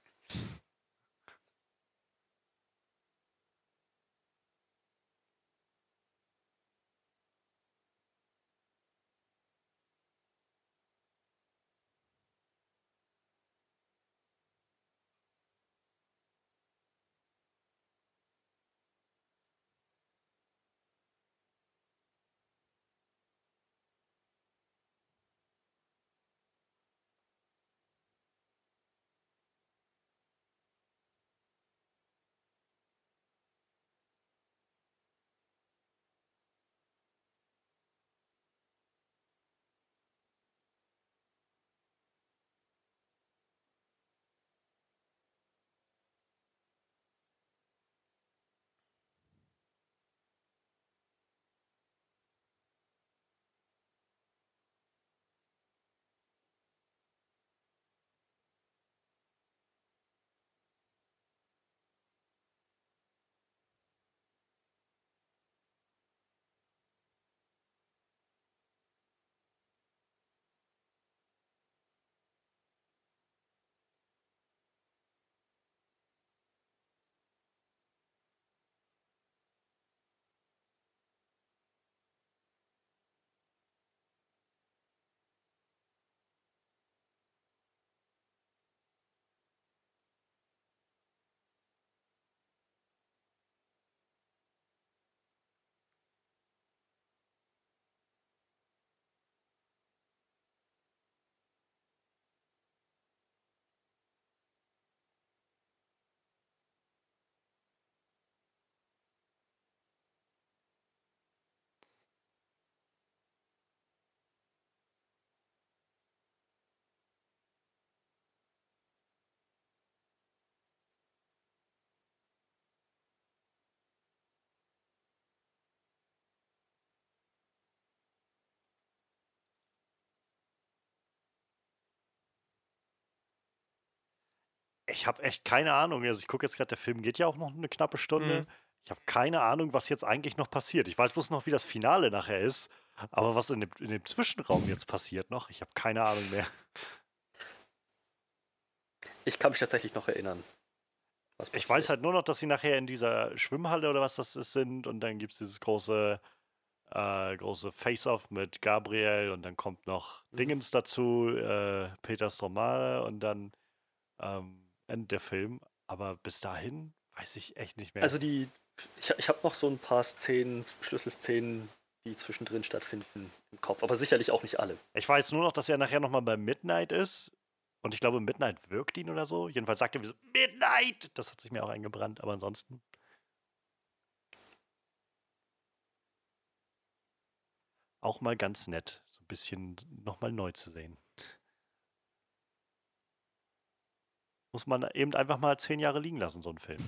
ich habe echt keine Ahnung. Also ich gucke jetzt gerade, der Film geht ja auch noch eine knappe Stunde. Mhm. Ich habe keine Ahnung, was jetzt eigentlich noch passiert. Ich weiß bloß noch, wie das Finale nachher ist. Aber was in dem, in dem Zwischenraum jetzt passiert noch, ich habe keine Ahnung mehr. Ich kann mich tatsächlich noch erinnern. Ich weiß halt nur noch, dass sie nachher in dieser Schwimmhalle oder was das ist sind und dann gibt es dieses große, äh, große Face-Off mit Gabriel und dann kommt noch Mhm. Dingens dazu, äh, Peter Stormare und dann ähm, der Film. Aber bis dahin weiß ich echt nicht mehr. Also die, ich, ich habe noch so ein paar Szenen, Schlüsselszenen, die zwischendrin stattfinden im Kopf, aber sicherlich auch nicht alle. ich weiß nur noch, dass er nachher nochmal bei Midnight ist. Und ich glaube, Midnight wirkt ihn oder so. Jedenfalls sagt er wie so, Midnight! Das hat sich mir auch eingebrannt, aber ansonsten. Auch mal ganz nett, so ein bisschen nochmal neu zu sehen. Muss man eben einfach mal zehn Jahre liegen lassen, so ein Film.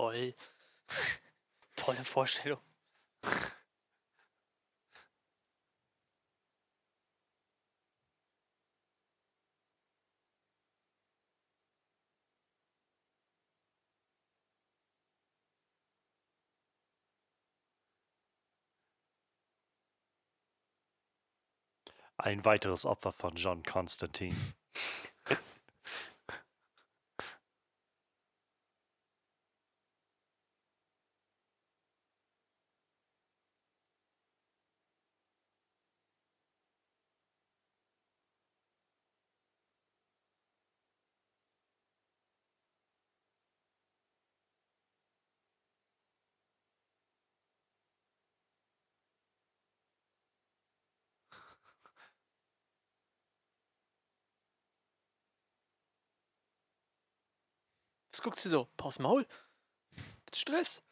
Toll. Tolle Vorstellung. Ein weiteres Opfer von John Constantine. Was guckst du so? Paus Maul? Stress.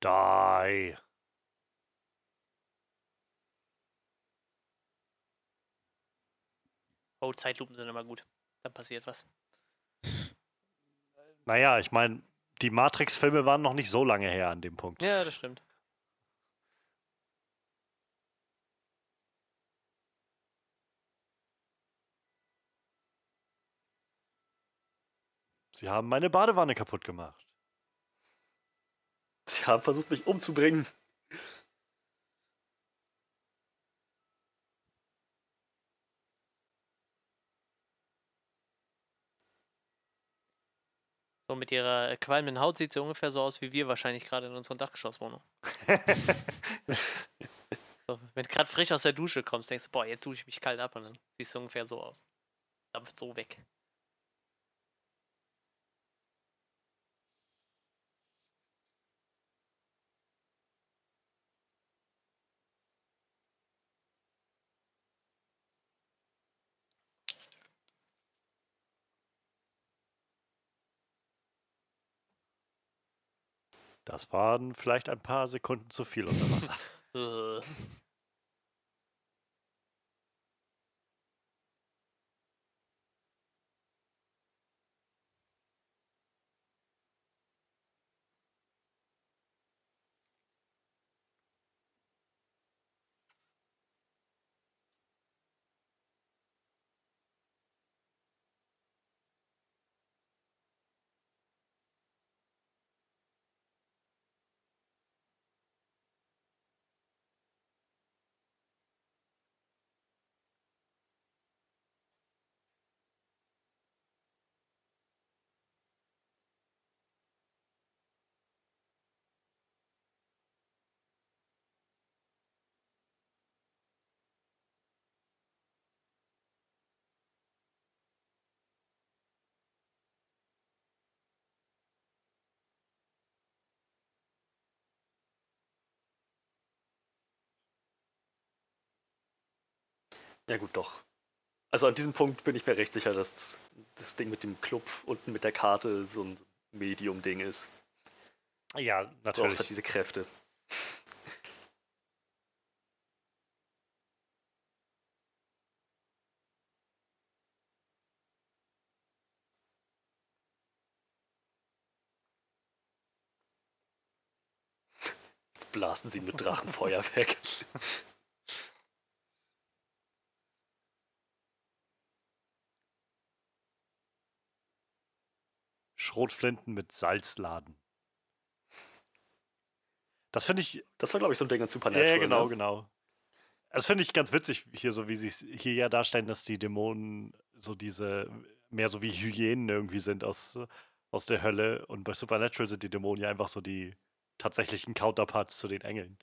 Die. Oh, Zeitlupen sind immer gut. Dann passiert was. Naja, ich meine, die Matrix-Filme waren noch nicht so lange her an dem Punkt. Ja, das stimmt. Sie haben meine Badewanne kaputt gemacht. Sie haben versucht, mich umzubringen. So mit ihrer qualmenden Haut sieht sie ungefähr so aus wie wir wahrscheinlich gerade in unserer Dachgeschosswohnung. (laughs) So, wenn du gerade frisch aus der Dusche kommst, denkst du, boah, jetzt dusche ich mich kalt ab und dann siehst du ungefähr so aus. Dampft so weg. Das waren vielleicht ein paar Sekunden zu viel unter Wasser. (laughs) Ja, gut, doch. Also an diesem Punkt bin ich mir recht sicher, dass das Ding mit dem Club unten mit der Karte so ein Medium-Ding ist. Ja, Du natürlich. brauchst halt diese Kräfte. Jetzt blasen sie mit Drachenfeuer weg. (laughs) Schrotflinten mit Salzladen. Das finde ich, Das war, glaube ich, so ein Ding in Supernatural. ja, genau, ne? genau. Das finde ich ganz witzig hier, so wie sie es hier ja darstellen, dass die Dämonen so diese, mehr so wie Hyänen irgendwie sind aus, aus der Hölle. Und bei Supernatural sind die Dämonen ja einfach so die tatsächlichen Counterparts zu den Engeln.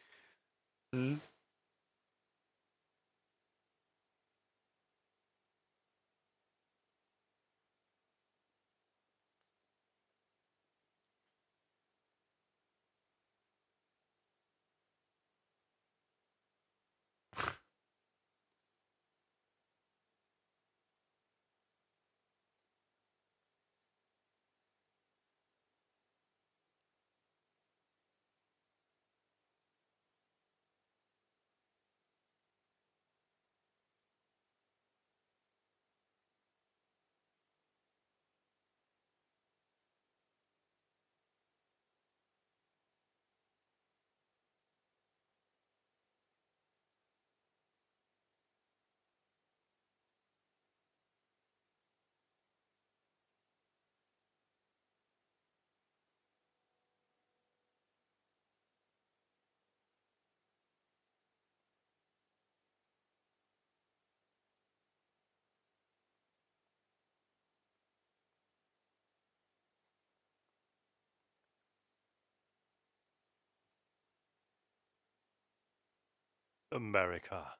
Mhm. America.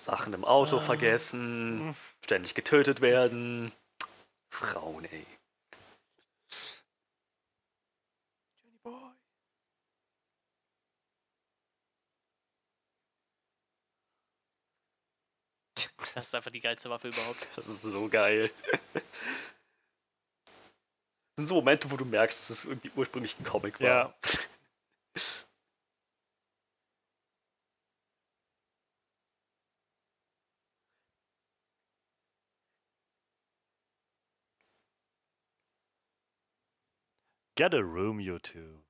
Sachen im Auto Ah. vergessen, ständig getötet werden. Frauen, ey. Johnny Boy. Das ist einfach die geilste Waffe überhaupt. Das ist so geil. Das sind so Momente, wo du merkst, dass es irgendwie ursprünglich ein Comic war. Ja. Get a room, you two.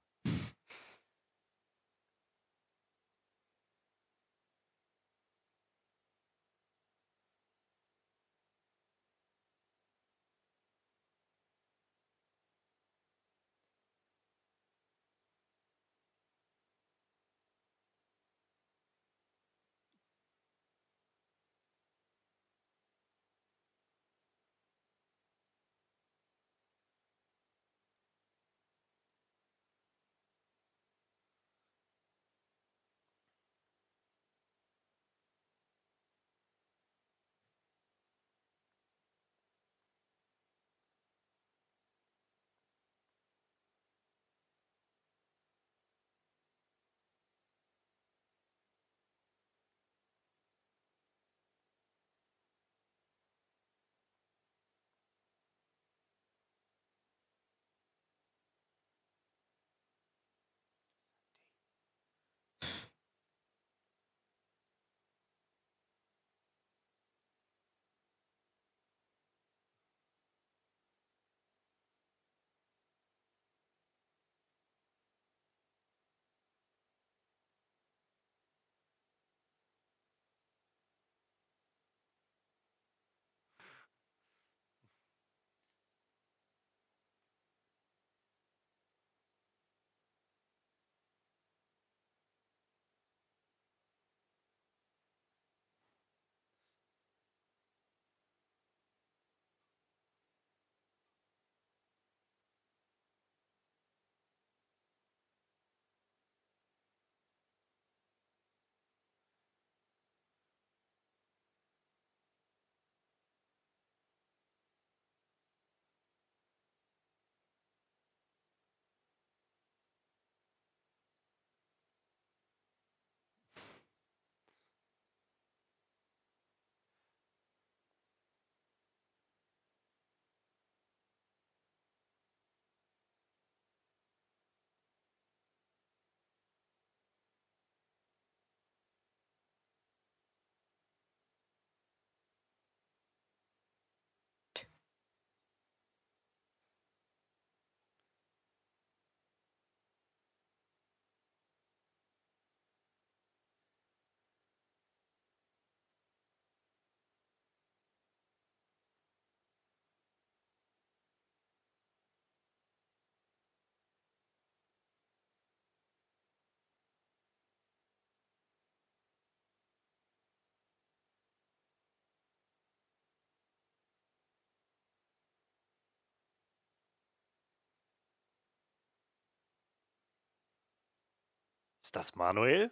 Ist das Manuel?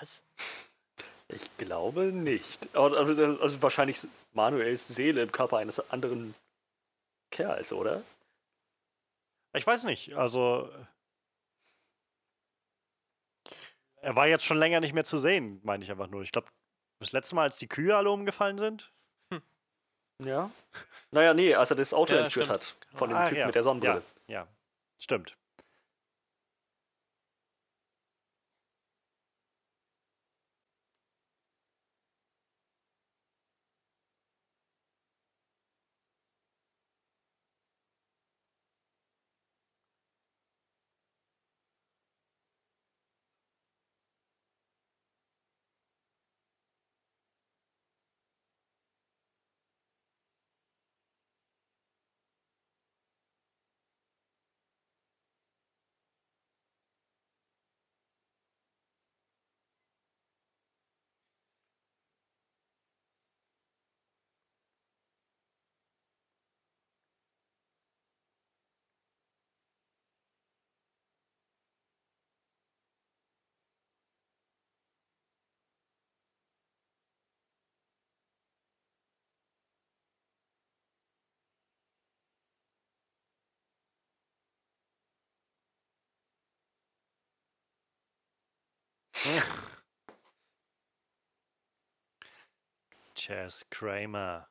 Was? Ich glaube nicht. Also, also wahrscheinlich Manuels Seele im Körper eines anderen Kerls, oder? Ich weiß nicht. Also. Er war jetzt schon länger nicht mehr zu sehen, meine ich einfach nur. Ich glaube, das letzte Mal, als die Kühe alle umgefallen sind. Ja. Naja, nee, als er das Auto Ja, entführt stimmt. hat. Von dem Ah, Typen ja. mit der Sonnenbrille. Ja, ja. Stimmt. Chess Kramer.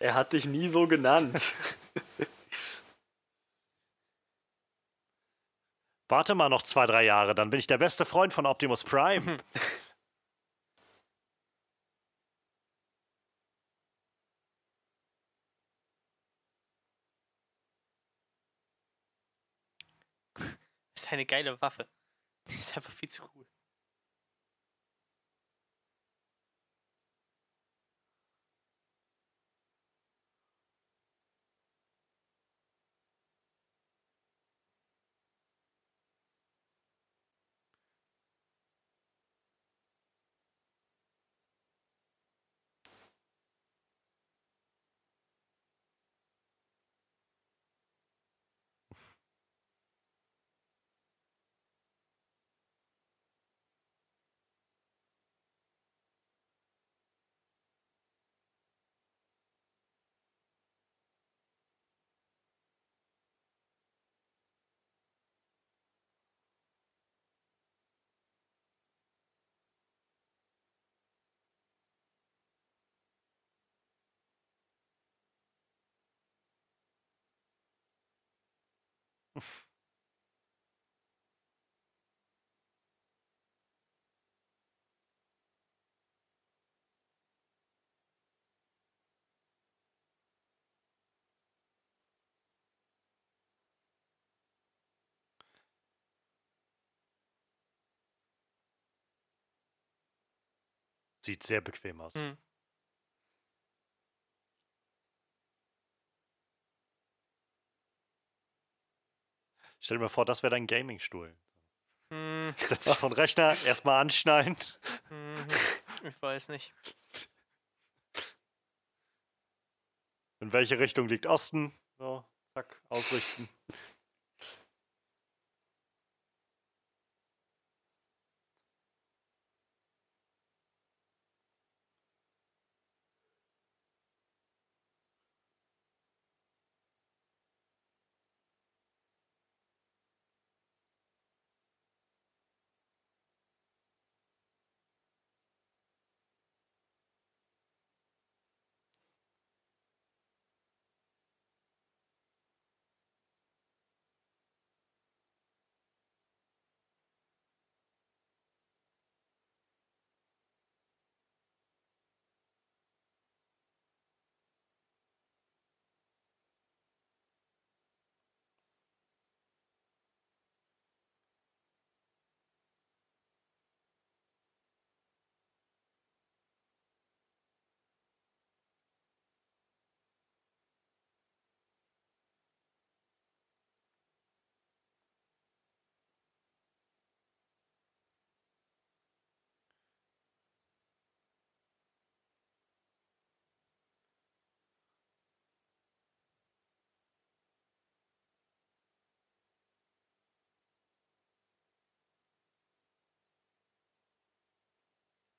Er hat dich nie so genannt. Warte mal noch zwei, drei Jahre, dann bin ich der beste Freund von Optimus Prime. (laughs) ist eine geile Waffe. (laughs) Die ist einfach viel zu cool. Sieht sehr bequem aus. Hm. Stell dir mal vor, das wäre dein Gaming-Stuhl. Hm, (laughs) Setz dich von Rechner, erstmal anschneiden. mhm. ich weiß nicht. In welche Richtung liegt Osten? So, zack, ausrichten.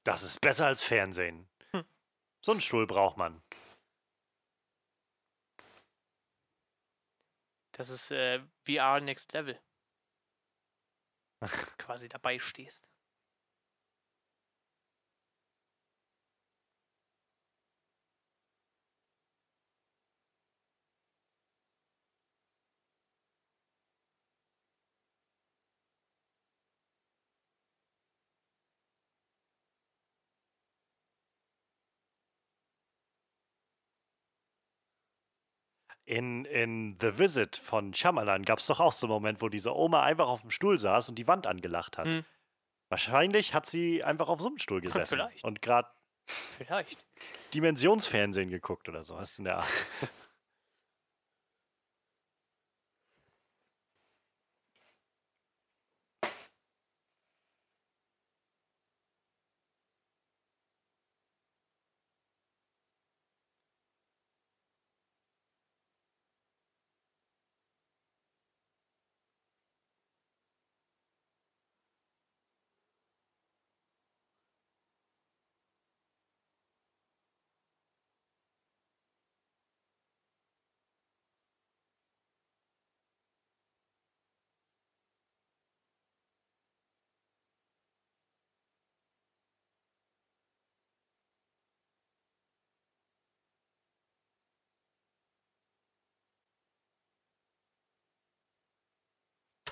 Das ist besser als Fernsehen. So einen Stuhl braucht man. Das ist äh, VR Next Level. (laughs) Quasi dabei stehst. In, in The Visit von Shyamalan gab es doch auch so einen Moment, wo diese Oma einfach auf dem Stuhl saß und die Wand angelacht hat. Hm. Wahrscheinlich hat sie einfach auf so einem Stuhl gesessen Vielleicht. und gerade Vielleicht. Dimensionsfernsehen geguckt oder so, was in der Art. (laughs)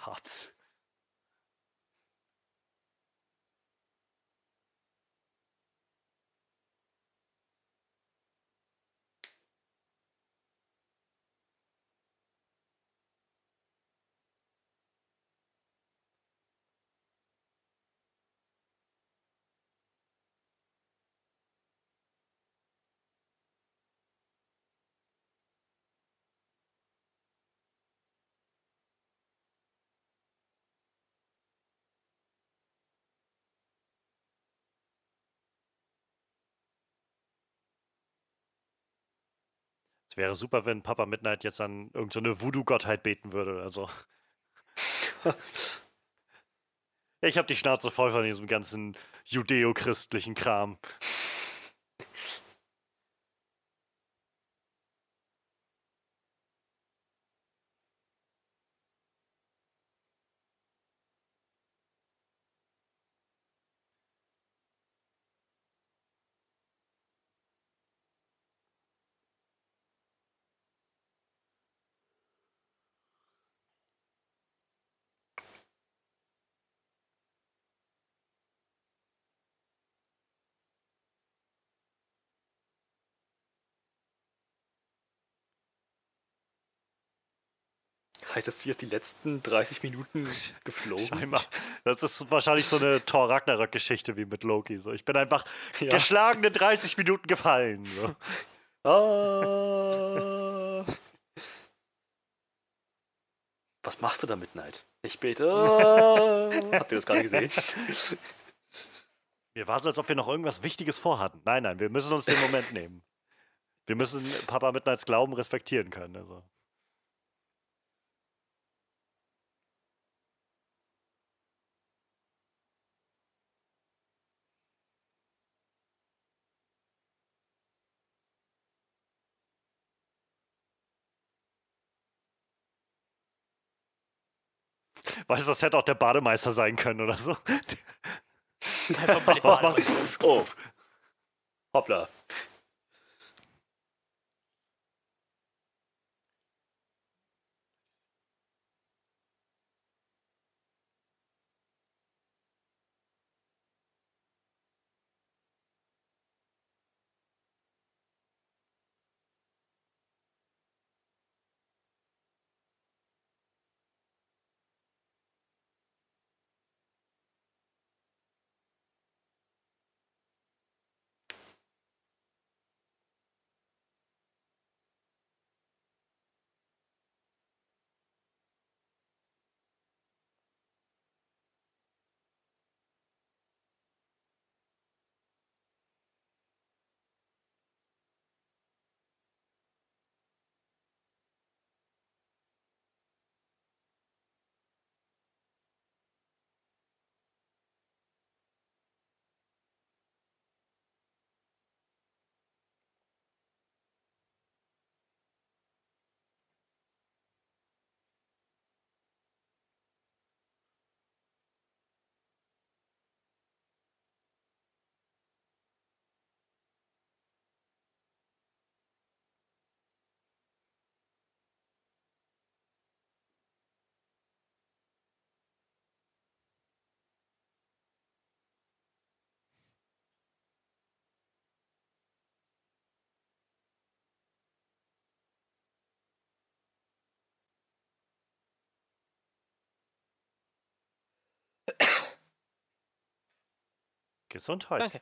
tops Es wäre super, wenn Papa Midnight jetzt an irgendeine Voodoo-Gottheit beten würde oder so. (laughs) ich habe die Schnauze voll von diesem ganzen judeo-christlichen Kram. Heißt das, hier ist die letzten 30 Minuten (laughs) geflogen? Scheinbar. Das ist wahrscheinlich so eine Thor Ragnarök-Geschichte wie mit Loki. So. Ich bin einfach Ja. geschlagene 30 Minuten gefallen. So. (laughs) Ah. Was machst du da, Midnight? Ich bete. Ah. Habt ihr das gerade gesehen? Mir war so, als ob wir noch irgendwas Wichtiges vorhatten. Nein, nein, wir müssen uns den Moment nehmen. Wir müssen Papa Midnights Glauben respektieren können. Also. Weißt du, das hätte auch der Bademeister sein können oder so. (laughs) Was macht- Oh. Hoppla. Gesundheit. Danke.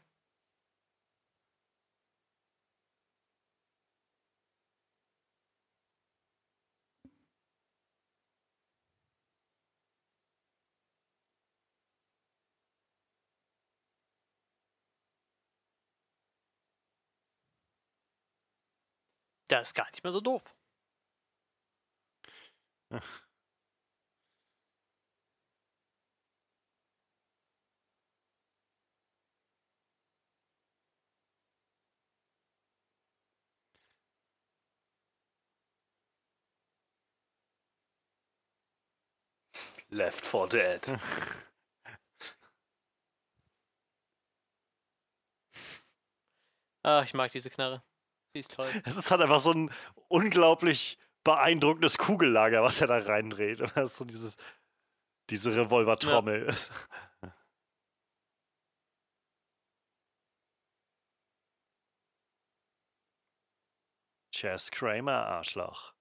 Das ist gar nicht mehr so doof. Left 4 Dead. Ah, ich mag diese Knarre. Die ist toll. Es ist halt einfach so ein unglaublich beeindruckendes Kugellager, was er da reindreht. (laughs) Das ist so dieses, diese Revolvertrommel. (laughs) Chess Kramer, Arschloch.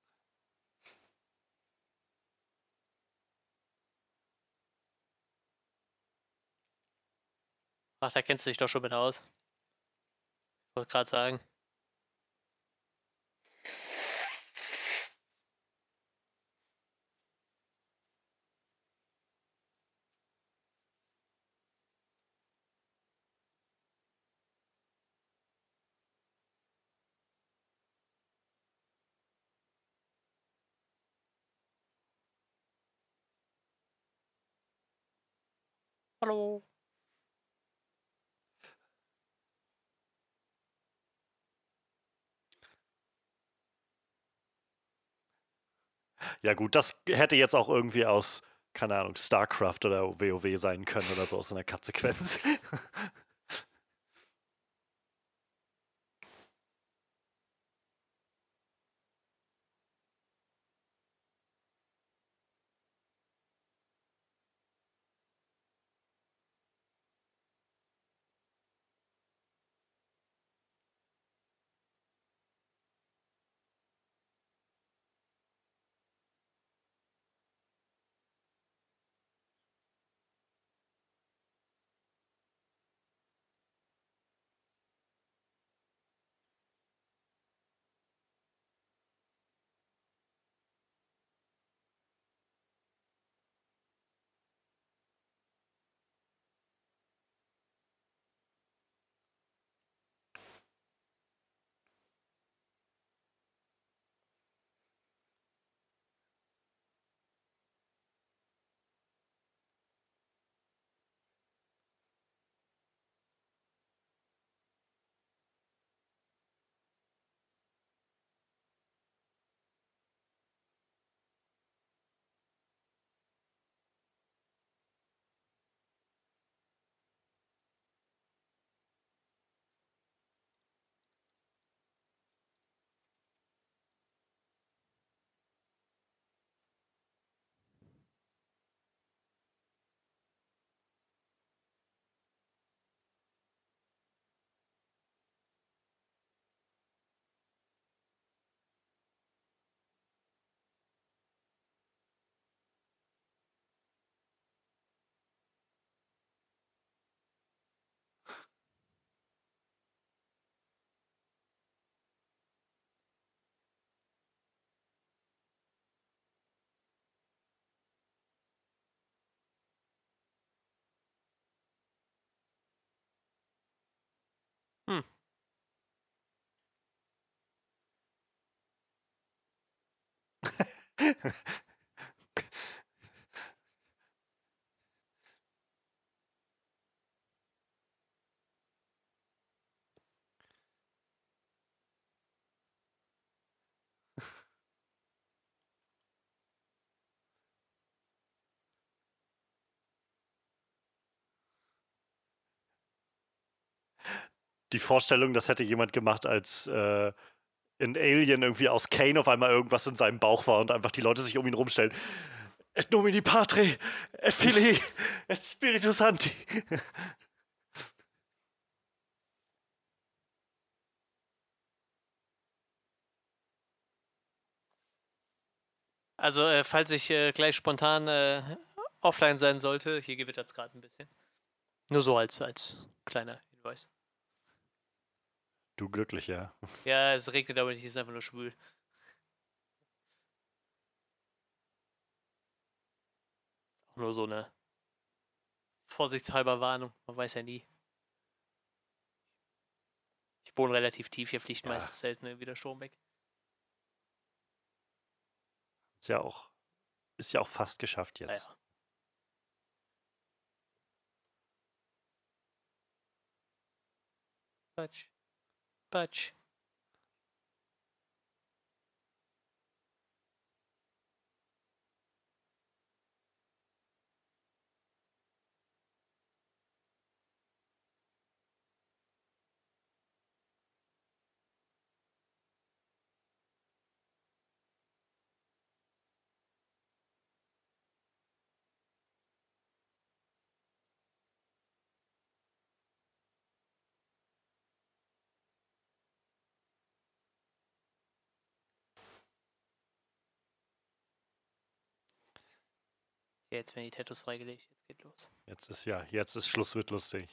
Ach, da kennst du dich doch schon mit aus. Wollte gerade sagen. Hallo. Ja, gut, das hätte jetzt auch irgendwie aus, keine Ahnung, StarCraft oder WoW sein können oder so aus einer Cut-Sequenz. (laughs) Die Vorstellung, das hätte jemand gemacht, als äh, ein Alien irgendwie aus Kane auf einmal irgendwas in seinem Bauch war und einfach die Leute sich um ihn rumstellen. Et nomini patre, et fili, et spiritus santi. Also, äh, falls ich äh, gleich spontan äh, offline sein sollte, hier gewittert es gerade ein bisschen. Nur so als, als kleiner Hinweis. Du glücklich, ja. Ja, es regnet aber nicht, es ist einfach nur schwül. Auch nur so eine vorsichtshalber Warnung, man weiß ja nie. Ich wohne relativ tief, hier fliegt Ja. meistens selten wieder Strom weg. Ist ja auch, ist ja auch fast geschafft jetzt. Naja. Batsch. Butch. Jetzt werden die Tattoos freigelegt, jetzt geht los. Jetzt ist ja, jetzt ist Schluss mit lustig.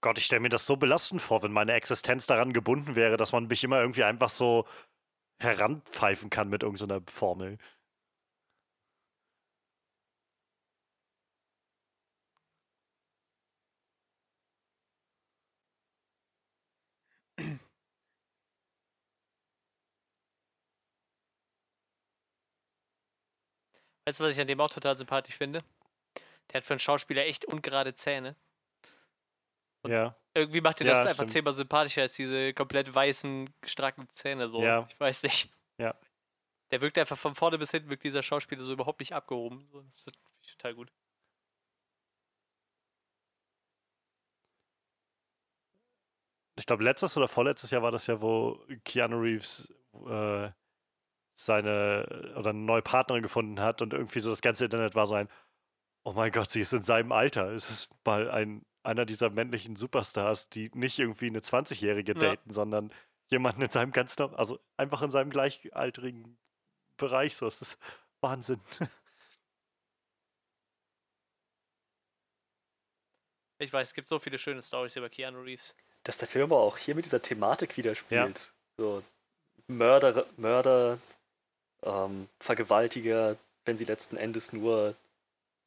Gott, ich stelle mir das so belastend vor, wenn meine Existenz daran gebunden wäre, dass man mich immer irgendwie einfach so heranpfeifen kann mit irgendeiner Formel. Weißt du, was ich an dem auch total sympathisch finde? Der hat für einen Schauspieler echt ungerade Zähne. Ja. Irgendwie macht Ja, das einfach stimmt. zehnmal sympathischer als diese komplett weißen, stracken Zähne so. Ja. Ich weiß nicht. Ja. Der wirkt einfach von vorne bis hinten, wirkt dieser Schauspieler so überhaupt nicht abgehoben. So, das ist tot- total gut. ich glaube, letztes oder vorletztes Jahr war das ja, wo Keanu Reeves äh, seine oder eine neue Partnerin gefunden hat und irgendwie so das ganze Internet war so ein, oh mein Gott, sie ist in seinem Alter. Es ist mal ein, einer dieser männlichen Superstars, die nicht irgendwie eine 20-Jährige Ja. daten, sondern jemanden in seinem ganz, also einfach in seinem gleichaltrigen Bereich. So, es ist Wahnsinn. (laughs) Ich weiß, es gibt so viele schöne Stories über Keanu Reeves. dass der Film aber auch hier mit dieser Thematik widerspielt. So Mörder, Mörder ähm, Vergewaltiger, wenn sie letzten Endes nur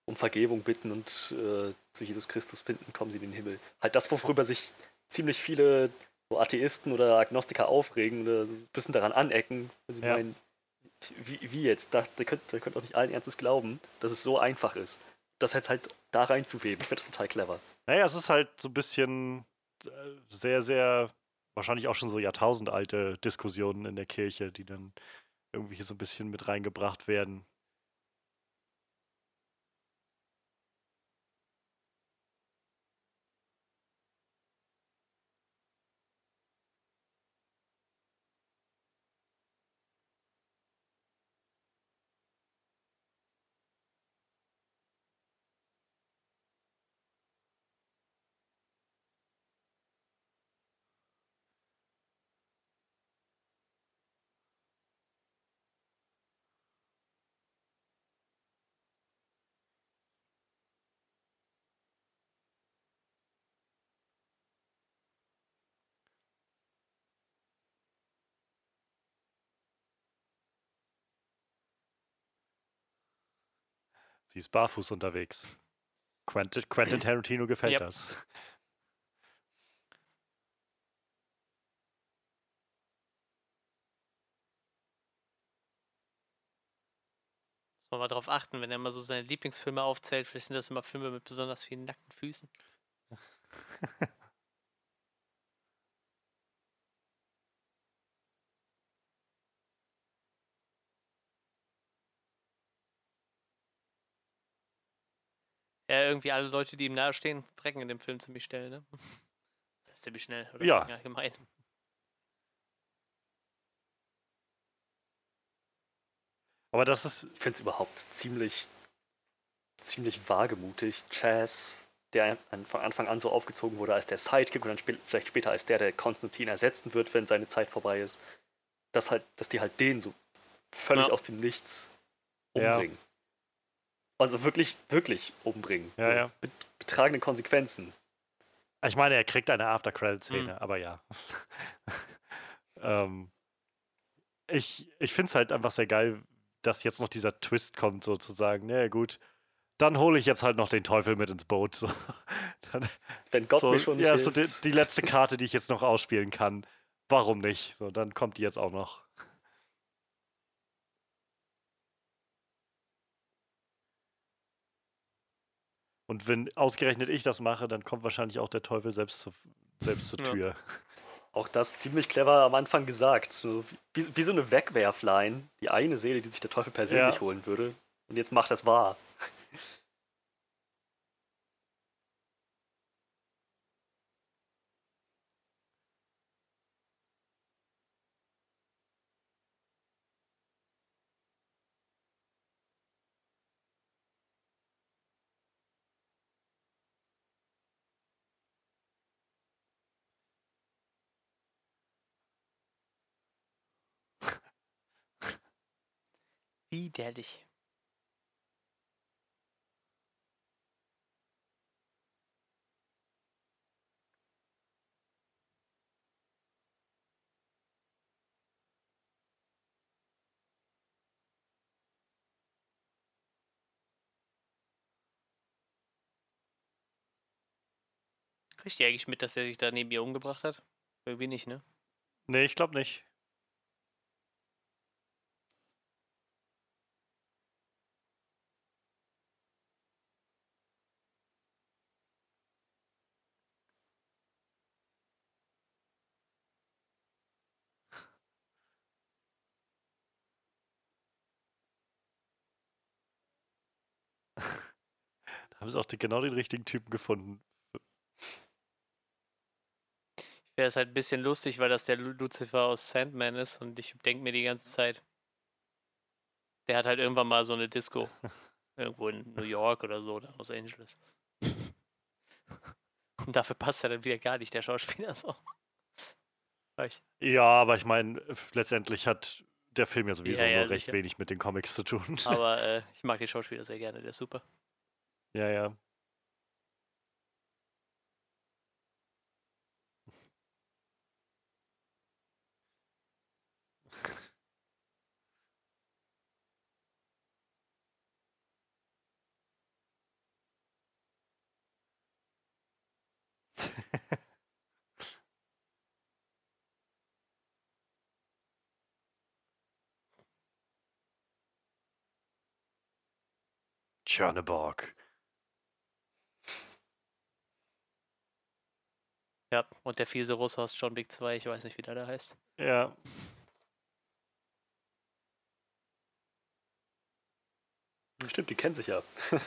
um Vergebung bitten und äh, zu Jesus Christus finden, kommen sie in den Himmel. Halt das, worüber sich ziemlich viele so Atheisten oder Agnostiker aufregen oder so ein bisschen daran anecken. Also Ja. meinen, wie, wie jetzt? Da, da könnt, da könnt auch nicht allen Ernstes glauben, dass es so einfach ist. Das jetzt halt da reinzuweben. Ich finde das total clever. Naja, es ist halt so ein bisschen äh, sehr, sehr, wahrscheinlich auch schon so jahrtausendalte Diskussionen in der Kirche, die dann irgendwie hier so ein bisschen mit reingebracht werden. Sie ist barfuß unterwegs. Quentin, Quentin (clears throat) Tarantino gefällt Yep. das. Muss man mal drauf achten, wenn er mal so seine Lieblingsfilme aufzählt. Vielleicht sind das immer Filme mit besonders vielen nackten Füßen. (laughs) Ja, irgendwie alle Leute, die ihm nahestehen, frecken in dem Film ziemlich schnell, ne? (laughs) Das heißt ziemlich schnell, oder Ja. allgemein. Aber das ist, Ich finde es überhaupt ziemlich ziemlich wagemutig. Chaz, der von Anfang an so aufgezogen wurde als der Sidekick und dann sp vielleicht später als der, der Konstantin ersetzen wird, wenn seine Zeit vorbei ist. Dass, halt, dass die halt den so völlig ja. aus dem Nichts umbringen. Ja. Also wirklich, wirklich umbringen. Ja, ja. Mit betragenden Konsequenzen. Ich meine, er kriegt eine After-Credit-Szene, mhm. aber ja. (laughs) ähm, ich ich finde es halt einfach sehr geil, dass jetzt noch dieser Twist kommt, sozusagen. Na ja, gut, dann hole ich jetzt halt noch den Teufel mit ins Boot. So. (laughs) Dann, Wenn Gott so, mir schon nicht Ja, hilft. so die, die, letzte Karte, die ich jetzt noch ausspielen kann. Warum nicht? So, dann kommt die jetzt auch noch. Und wenn ausgerechnet ich das mache, dann kommt wahrscheinlich auch der Teufel selbst, zu, selbst zur Tür. Ja. Auch das ziemlich clever am Anfang gesagt. So, wie, wie, so eine Wegwerfline. Die eine Seele, die sich der Teufel persönlich ja. holen würde. Und jetzt macht das wahr. Widerlich. Kriegt ihr eigentlich mit, dass er sich da neben ihr umgebracht hat? Irgendwie nicht, ne? Nee, ich glaube nicht. Haben sie auch die, genau den richtigen Typen gefunden. Ich wäre es halt ein bisschen lustig, weil das der Lucifer aus Sandman ist und ich denke mir die ganze Zeit, der hat halt irgendwann mal so eine Disco. (laughs) Irgendwo in New York oder so, oder Los Angeles. Und dafür passt er dann wieder gar nicht, der Schauspieler so. Ja, aber ich meine, letztendlich hat der Film ja sowieso ja, ja, nur recht sicher. wenig mit den Comics zu tun. Aber (laughs) äh, ich mag den Schauspieler sehr gerne, der ist super. Ja, ja. Tjerneborg. Ja, und der fiese Russe aus John Wick 2, ich weiß nicht, wie der da heißt. Ja. Stimmt, die kennen sich ja. (laughs)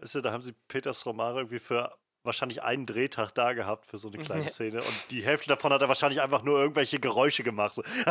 Weißt du, da haben sie Peters Romare irgendwie für wahrscheinlich einen Drehtag da gehabt für so eine kleine Szene und die Hälfte davon hat er wahrscheinlich einfach nur irgendwelche Geräusche gemacht. So. (laughs)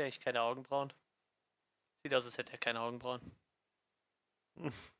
Der ich keine Augenbrauen. Sieht aus, als hätte er keine Augenbrauen. (laughs)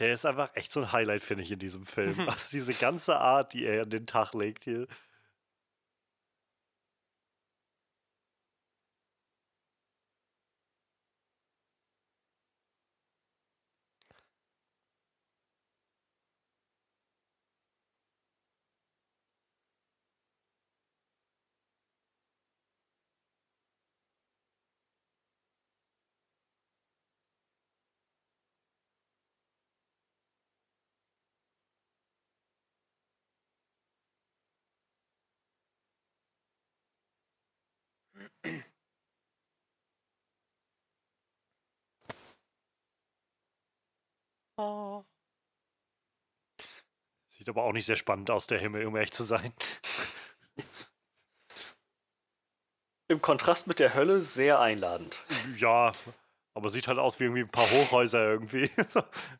Der ist einfach echt so ein Highlight, finde ich, in diesem Film. Also diese ganze Art, die er an den Tag legt hier. Sieht aber auch nicht sehr spannend aus, der Himmel, um ehrlich zu sein. Im Kontrast mit der Hölle sehr einladend. Ja, aber sieht halt aus wie irgendwie ein paar Hochhäuser irgendwie. (laughs)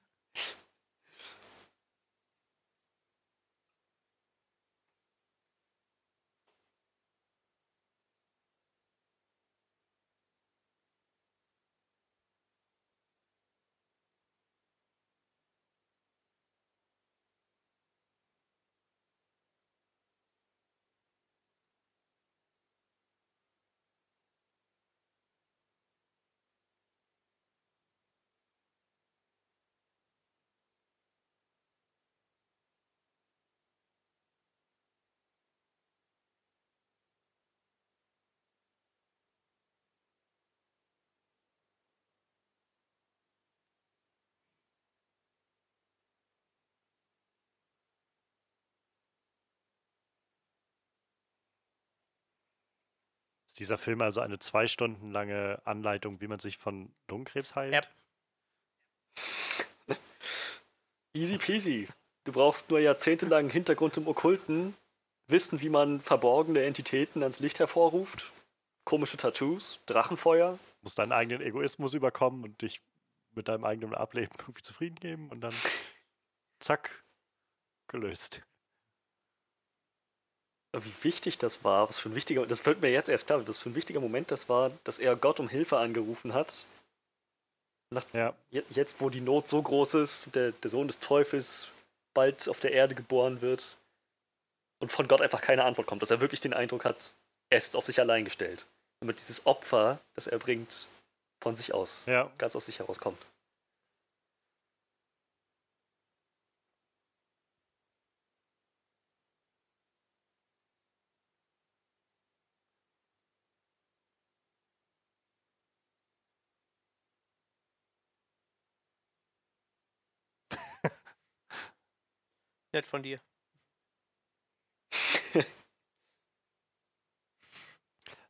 dieser Film also eine zwei Stunden lange Anleitung, wie man sich von Lungenkrebs heilt? Yep. Easy peasy. Du brauchst nur jahrzehntelang Hintergrund im Okkulten, Wissen, wie man verborgene Entitäten ans Licht hervorruft, komische Tattoos, Drachenfeuer. Musst deinen eigenen Egoismus überkommen und dich mit deinem eigenen Ableben (laughs) irgendwie zufrieden geben und dann zack, gelöst. Wie wichtig das war, was für ein wichtiger, das wird mir jetzt erst klar, was für ein wichtiger Moment das war, dass er Gott um Hilfe angerufen hat. Nach, Ja, Jetzt, wo die Not so groß ist, der, der Sohn des Teufels bald auf der Erde geboren wird und von Gott einfach keine Antwort kommt, dass er wirklich den Eindruck hat, er ist auf sich allein gestellt. Damit dieses Opfer, das er bringt, von sich aus, ja. ganz aus sich herauskommt. Nett von dir. (laughs)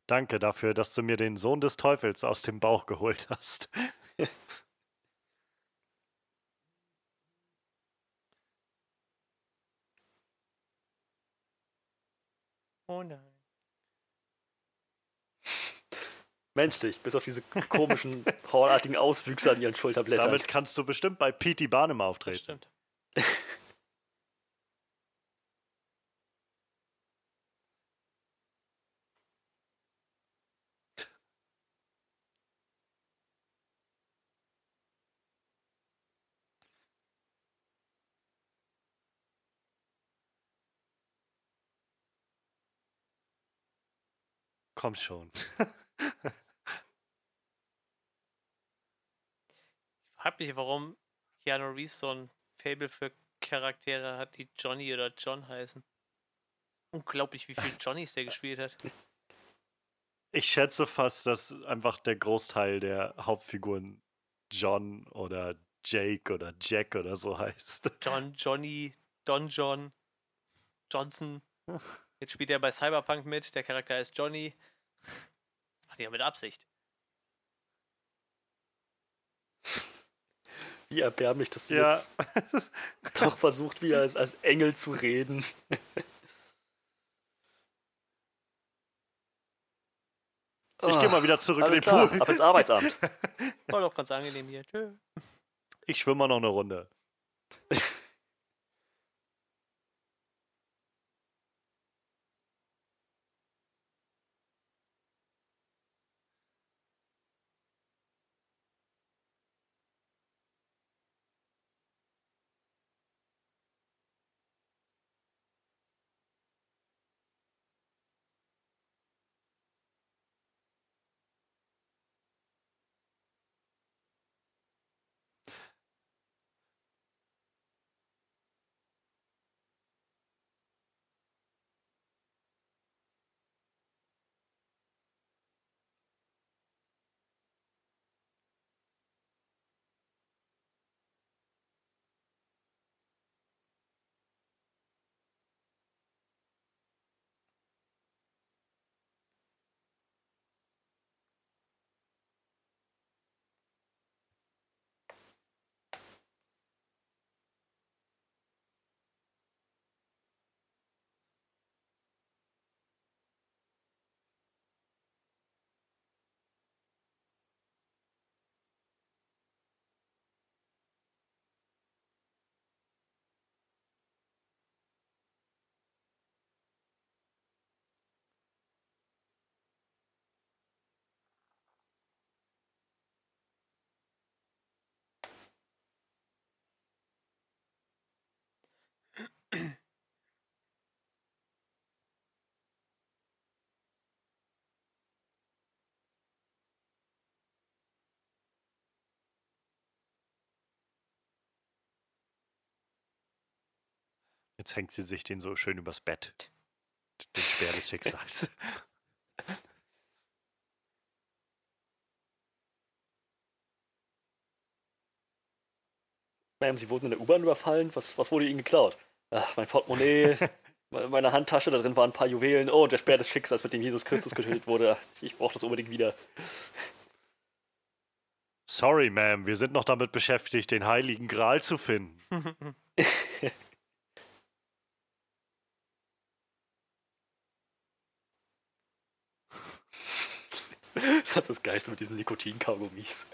Danke dafür, dass du mir den Sohn des Teufels aus dem Bauch geholt hast. (laughs) Oh nein. Menschlich, bis auf diese komischen, hornartigen Auswüchse an ihren Schulterblättern. Damit kannst du bestimmt bei P.T. Barnum Das auftreten. stimmt. (laughs) Komm schon. (laughs) Ich frag mich, warum Keanu Reeves so ein Fable für Charaktere hat, die Johnny oder John heißen. Unglaublich, wie viele (laughs) Johnnys der gespielt hat. Ich schätze fast, dass einfach der Großteil der Hauptfiguren John oder Jake oder Jack oder so heißt. John, Johnny, Don John, Johnson. (laughs) Jetzt spielt er bei Cyberpunk mit. Der Charakter heißt Johnny. Das macht er ja mit Absicht. Wie erbärmlich, dass du Ja, jetzt (laughs) doch versucht, wie als, als Engel zu reden. (laughs) ich gehe mal wieder zurück in Alles den klar, Pool. ab ins Arbeitsamt. (laughs) War doch ganz angenehm hier. Tschö. Ich schwimme mal noch eine Runde. Jetzt hängt sie sich den so schön übers Bett. Den Speer des Schicksals. (laughs) Ma'am, Sie wurden in der U-Bahn überfallen. Was, was wurde Ihnen geklaut? Ach, mein Portemonnaie, (laughs) Meine Handtasche, da drin waren ein paar Juwelen. Oh, der Speer des Schicksals, mit dem Jesus Christus getötet wurde. Ich brauche das unbedingt wieder. Sorry, Ma'am, wir sind noch damit beschäftigt, den heiligen Gral zu finden. (laughs) (laughs) Das ist geil so mit diesen Nikotin-Kaugummis.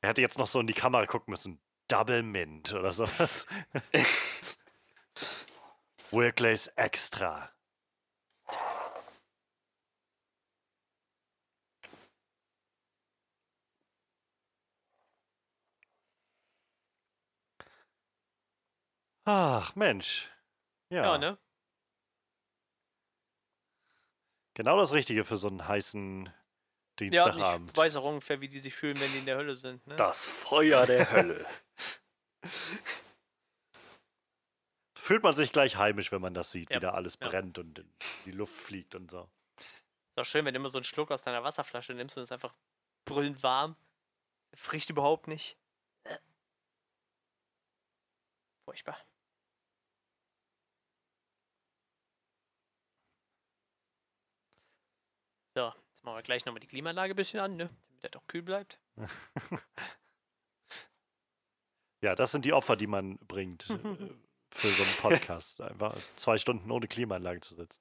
Er hätte jetzt noch so in die Kamera gucken müssen. Double Mint oder sowas. (laughs) Workplace Extra. Ach, Mensch. Ja, Ja, ne? Genau das Richtige für so einen heißen Ja, Dienstagabend. ich weiß auch ungefähr, wie die sich fühlen, wenn die in der Hölle sind. Ne? Das Feuer der Hölle. (laughs) Fühlt man sich gleich heimisch, wenn man das sieht, Ja, wie da alles ja. brennt und in die Luft fliegt und so. Ist auch schön, wenn du immer so einen Schluck aus deiner Wasserflasche nimmst und es ist einfach brüllend warm. Frischt überhaupt nicht. Furchtbar. So, jetzt machen wir gleich nochmal die Klimaanlage ein bisschen an, ne? Damit er doch kühl bleibt. (laughs) Ja, das sind die Opfer, die man bringt äh, (laughs) für so einen Podcast. Einfach zwei Stunden ohne Klimaanlage zu sitzen.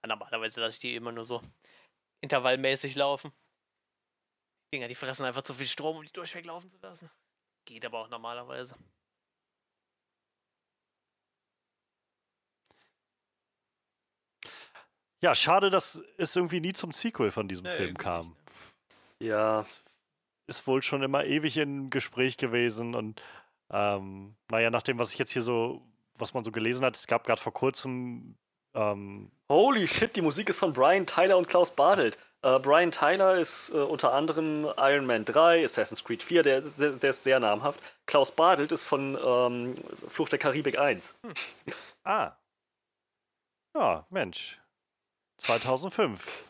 Ja, normalerweise lasse ich die immer nur so intervallmäßig laufen. Die Dinger, die fressen einfach zu viel Strom, um die durchweg laufen zu lassen. Geht aber auch normalerweise. Ja, schade, dass es irgendwie nie zum Sequel von diesem Nee, Film kam. nicht, Ja, Ist wohl schon immer ewig im Gespräch gewesen und ähm, naja, nach dem, was ich jetzt hier so, was man so gelesen hat, es gab gerade vor kurzem ähm, Holy shit, die Musik ist von Brian Tyler und Klaus Badelt. Äh, Brian Tyler ist äh, unter anderem Iron Man 3, Assassin's Creed 4, der, der, der ist sehr namhaft. Klaus Badelt ist von ähm, Fluch der Karibik 1. Ah. Ja, Mensch. 2005.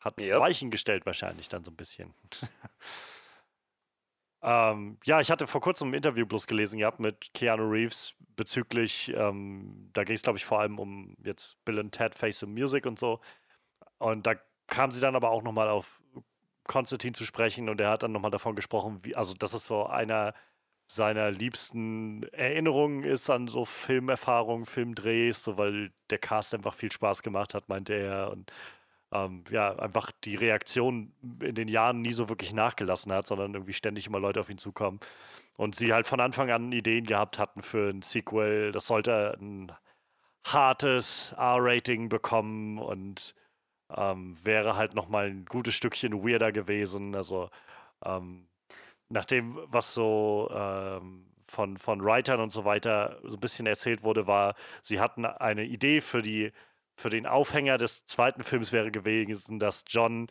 Hat Yep. Weichen gestellt wahrscheinlich dann so ein bisschen. (laughs) ähm, ja, ich hatte vor kurzem ein Interview bloß gelesen gehabt mit Keanu Reeves bezüglich, ähm, da ging es glaube ich vor allem um jetzt Bill und Ted Face of Music und so. Und da kam sie dann aber auch nochmal auf Konstantin zu sprechen und er hat dann nochmal davon gesprochen, wie, also das ist so einer seiner liebsten Erinnerungen ist an so Filmerfahrungen, Filmdrehs, so weil der Cast einfach viel Spaß gemacht hat, meinte er. Und ähm, ja, einfach die Reaktion in den Jahren nie so wirklich nachgelassen hat, sondern irgendwie ständig immer Leute auf ihn zukommen. Und sie halt von Anfang an Ideen gehabt hatten für ein Sequel. Das sollte ein hartes R-Rating bekommen und ähm, wäre halt nochmal ein gutes Stückchen weirder gewesen. Also ähm, nach dem, was so ähm, von, von Writern und so weiter so ein bisschen erzählt wurde, war, sie hatten eine Idee für die für den Aufhänger des zweiten Films wäre gewesen, dass John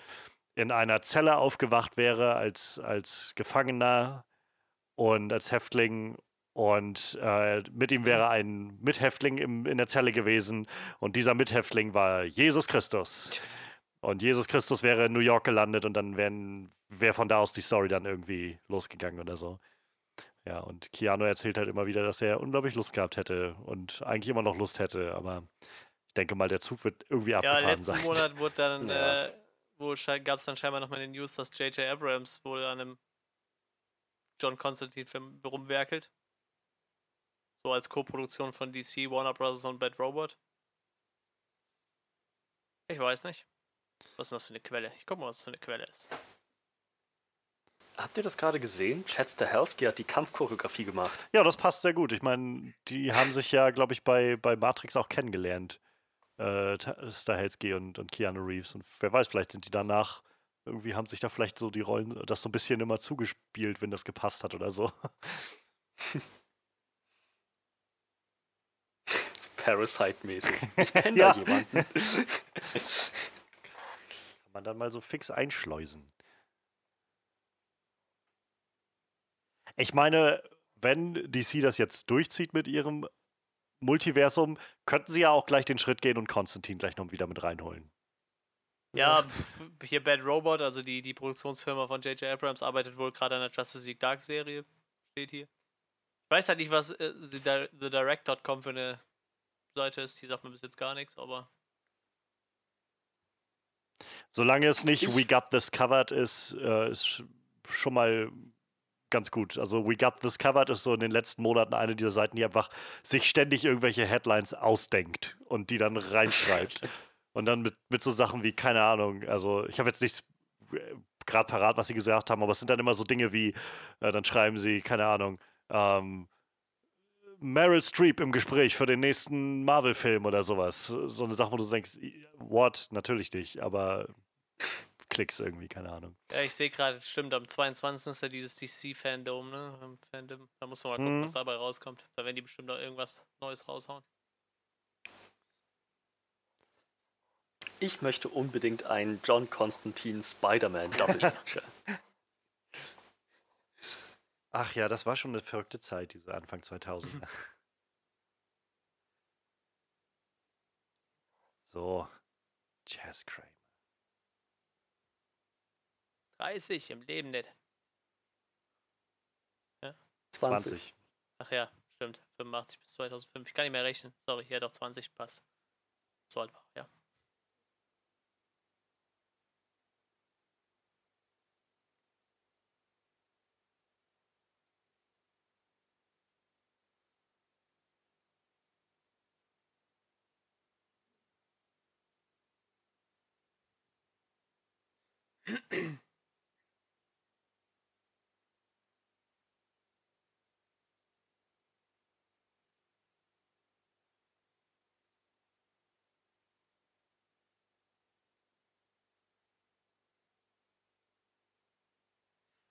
in einer Zelle aufgewacht wäre als, als Gefangener und als Häftling und äh, mit ihm wäre ein Mithäftling im, in der Zelle gewesen und dieser Mithäftling war Jesus Christus. Und Jesus Christus wäre in New York gelandet und dann wäre von da aus die Story dann irgendwie losgegangen oder so. Ja, und Keanu erzählt halt immer wieder, dass er unglaublich Lust gehabt hätte und eigentlich immer noch Lust hätte, aber ich denke mal, der Zug wird irgendwie Ja, abgefahren letzten sein. Monat wurde dann, (laughs) Ja. äh, wo gab es dann scheinbar nochmal in den News, dass J.J. Abrams wohl an einem John Constantine-Film rumwerkelt. So als Co-Produktion von DC, Warner Bros. und Bad Robot. Ich weiß nicht. Was ist denn das für eine Quelle? Ich guck mal, was das für eine Quelle ist. Habt ihr das gerade gesehen? Chad Stahelski hat die Kampfchoreografie gemacht. Ja, das passt sehr gut. Ich meine, die haben sich ja, glaube ich, bei, bei Matrix auch kennengelernt. Äh, Ta- Stahelski und, und Keanu Reeves. Und wer weiß, vielleicht sind die danach, irgendwie haben sich da vielleicht so die Rollen, das so ein bisschen immer zugespielt, wenn das gepasst hat oder so. (laughs) So Parasite-mäßig. Ich kenne (laughs) Ja. da jemanden. (laughs) Kann man dann mal so fix einschleusen. Ich meine, wenn DC das jetzt durchzieht mit ihrem Multiversum, könnten sie ja auch gleich den Schritt gehen und Konstantin gleich noch wieder mit reinholen. Ja, hier Bad Robot, also die, die Produktionsfirma von J.J. Abrams, arbeitet wohl gerade an der Justice League Dark Serie. Steht hier. Ich weiß halt nicht, was äh, The Di- The Direct.com für eine Seite ist, die sagt mir bis jetzt gar nichts, aber. Solange es nicht Ich- We Got This Covered ist, äh, ist schon mal ganz gut. Also We Got This Covered ist so in den letzten Monaten eine dieser Seiten, die einfach sich ständig irgendwelche Headlines ausdenkt und die dann reinschreibt. (laughs) und dann mit, mit so Sachen wie, keine Ahnung, also ich habe jetzt nichts gerade parat, was sie gesagt haben, aber es sind dann immer so Dinge wie, äh, dann schreiben sie, keine Ahnung, ähm, Meryl Streep im Gespräch für den nächsten Marvel-Film oder sowas. So eine Sache, wo du denkst, what? Natürlich nicht, aber Klicks irgendwie, keine Ahnung. Ja, ich sehe gerade, stimmt, am 22. ist ja dieses DC-Fandom, ne? Fandom. Da muss man mal gucken, Mhm. was dabei rauskommt. Da werden die bestimmt noch irgendwas Neues raushauen. Ich möchte unbedingt einen John Constantine Spider-Man Double Feature. (laughs) (laughs) Ach ja, das war schon eine verrückte Zeit, diese Anfang 2000. so, Jazz Kramer. 30 im Leben nicht. 20. 20. Ach ja, stimmt. 85 bis 2005. Ich kann nicht mehr rechnen. Sorry, ja doch 20 passt. So alt war, ja.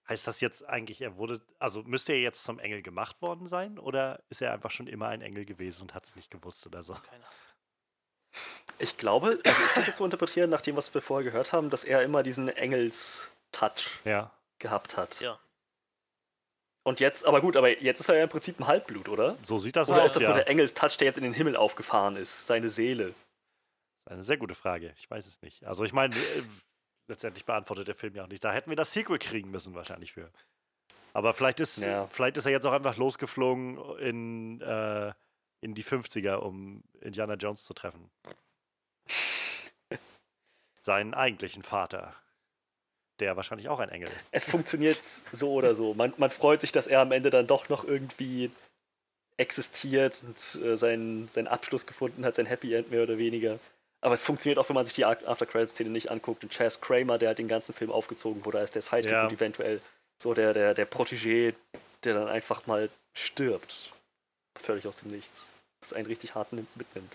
Heißt das jetzt eigentlich, er wurde, also müsste er jetzt zum Engel gemacht worden sein oder ist er einfach schon immer ein Engel gewesen und hat es nicht gewusst oder so? Keine Ahnung. Ich glaube, also ich kann jetzt so interpretieren, nach dem, was wir vorher gehört haben, dass er immer diesen Engels-Touch Ja. gehabt hat. Ja. Und jetzt, aber gut, aber jetzt ist er ja im Prinzip ein Halbblut, oder? So sieht das Oder aus, ist das ja. nur der Engels-Touch, der jetzt in den Himmel aufgefahren ist? Seine Seele. Eine sehr gute Frage. Ich weiß es nicht. Also ich meine, äh, letztendlich beantwortet der Film ja auch nicht. Da hätten wir das Sequel kriegen müssen wahrscheinlich für. Aber vielleicht ist, Ja. vielleicht ist er jetzt auch einfach losgeflogen in, äh, in die 50er, um Indiana Jones zu treffen. Seinen eigentlichen Vater, der wahrscheinlich auch ein Engel ist. Es funktioniert so oder so. Man, man freut sich, dass er am Ende dann doch noch irgendwie existiert und äh, seinen, seinen Abschluss gefunden hat, sein Happy End mehr oder weniger. Aber es funktioniert auch, wenn man sich die After-Credits-Szene nicht anguckt. Und Chaz Kramer, der halt den ganzen Film aufgezogen wurde, als der Sidekick Ja. und eventuell so der, der, der Protégé, der dann einfach mal stirbt. Völlig aus dem Nichts. Das einen richtig hart nimmt- mitnimmt.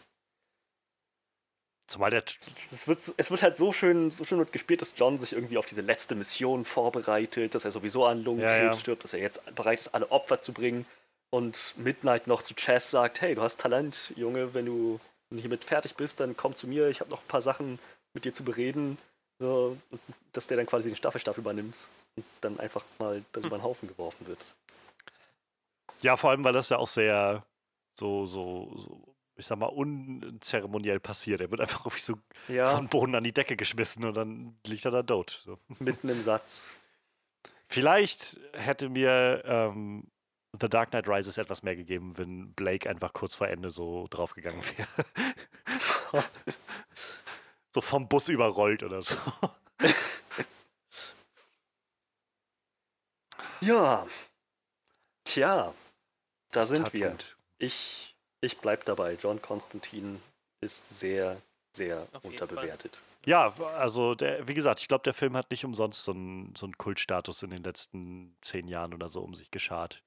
Zumal der, Das wird, es wird halt so schön, so schön wird gespielt, dass John sich irgendwie auf diese letzte Mission vorbereitet, dass er sowieso an Lungenkrebs Ja, ja. stirbt, dass er jetzt bereit ist, alle Opfer zu bringen. Und Midnight noch zu Chess sagt, hey, du hast Talent, Junge, wenn du hiermit fertig bist, dann komm zu mir, ich habe noch ein paar Sachen mit dir zu bereden. So, dass der dann quasi den Staffelstab übernimmt und dann einfach mal das über den Haufen geworfen wird. ja, vor allem, weil das ja auch sehr so, so, so ich sag mal, unzeremoniell passiert. Er wird einfach (laughs) irgendwie so Ja, von Boden an die Decke geschmissen und dann liegt er da tot. So. (laughs) mitten im Satz. Vielleicht hätte mir ähm, The Dark Knight Rises etwas mehr gegeben, wenn Blake einfach kurz vor Ende so draufgegangen wäre. (laughs) so vom Bus überrollt oder so. Ja. Tja, da sind wir. Tatpunkt. Ich, ich bleib dabei. John Constantine ist sehr, sehr unterbewertet. Ja, also der, wie gesagt, ich glaube, der Film hat nicht umsonst so einen, so einen Kultstatus in den letzten zehn Jahren oder so um sich geschart.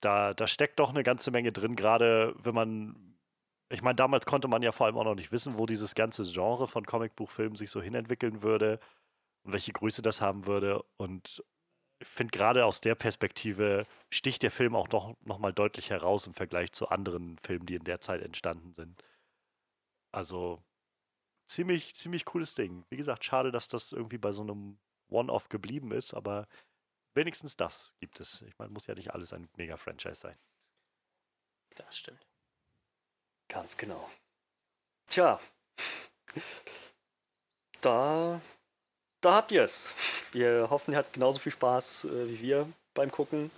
Da, da steckt doch eine ganze Menge drin, gerade wenn man, ich meine, damals konnte man ja vor allem auch noch nicht wissen, wo dieses ganze Genre von Comicbuchfilmen sich so hinentwickeln würde und welche Größe das haben würde. Und ich finde gerade aus der Perspektive sticht der Film auch noch, noch mal deutlich heraus im Vergleich zu anderen Filmen, die in der Zeit entstanden sind. Also ziemlich, ziemlich cooles Ding. Wie gesagt, schade, dass das irgendwie bei so einem One-Off geblieben ist, aber wenigstens das gibt es. Ich meine, muss ja nicht alles ein Mega-Franchise sein. Das stimmt. Ganz genau. Tja. Da, da habt ihr es. Wir hoffen, ihr hattet genauso viel Spaß äh, wie wir beim Gucken.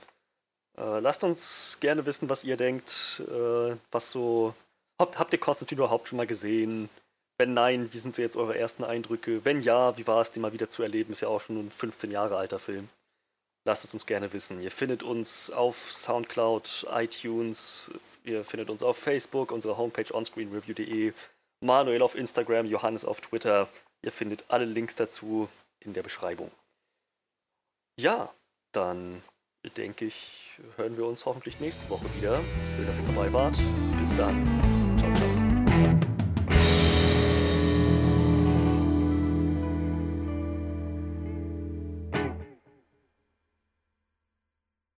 Äh, lasst uns gerne wissen, was ihr denkt, äh, was so Habt, habt ihr Konstantin überhaupt schon mal gesehen? Wenn nein, wie sind so jetzt eure ersten Eindrücke? Wenn ja, wie war es, den mal wieder zu erleben? Ist ja auch schon ein 15 Jahre alter Film. Lasst es uns gerne wissen. Ihr findet uns auf Soundcloud, iTunes, ihr findet uns auf Facebook, unsere Homepage onscreenreview.de, Manuel auf Instagram, Johannes auf Twitter. Ihr findet alle Links dazu in der Beschreibung. Ja, dann denke ich, hören wir uns hoffentlich nächste Woche wieder. Schön, dass ihr dabei wart. Bis dann.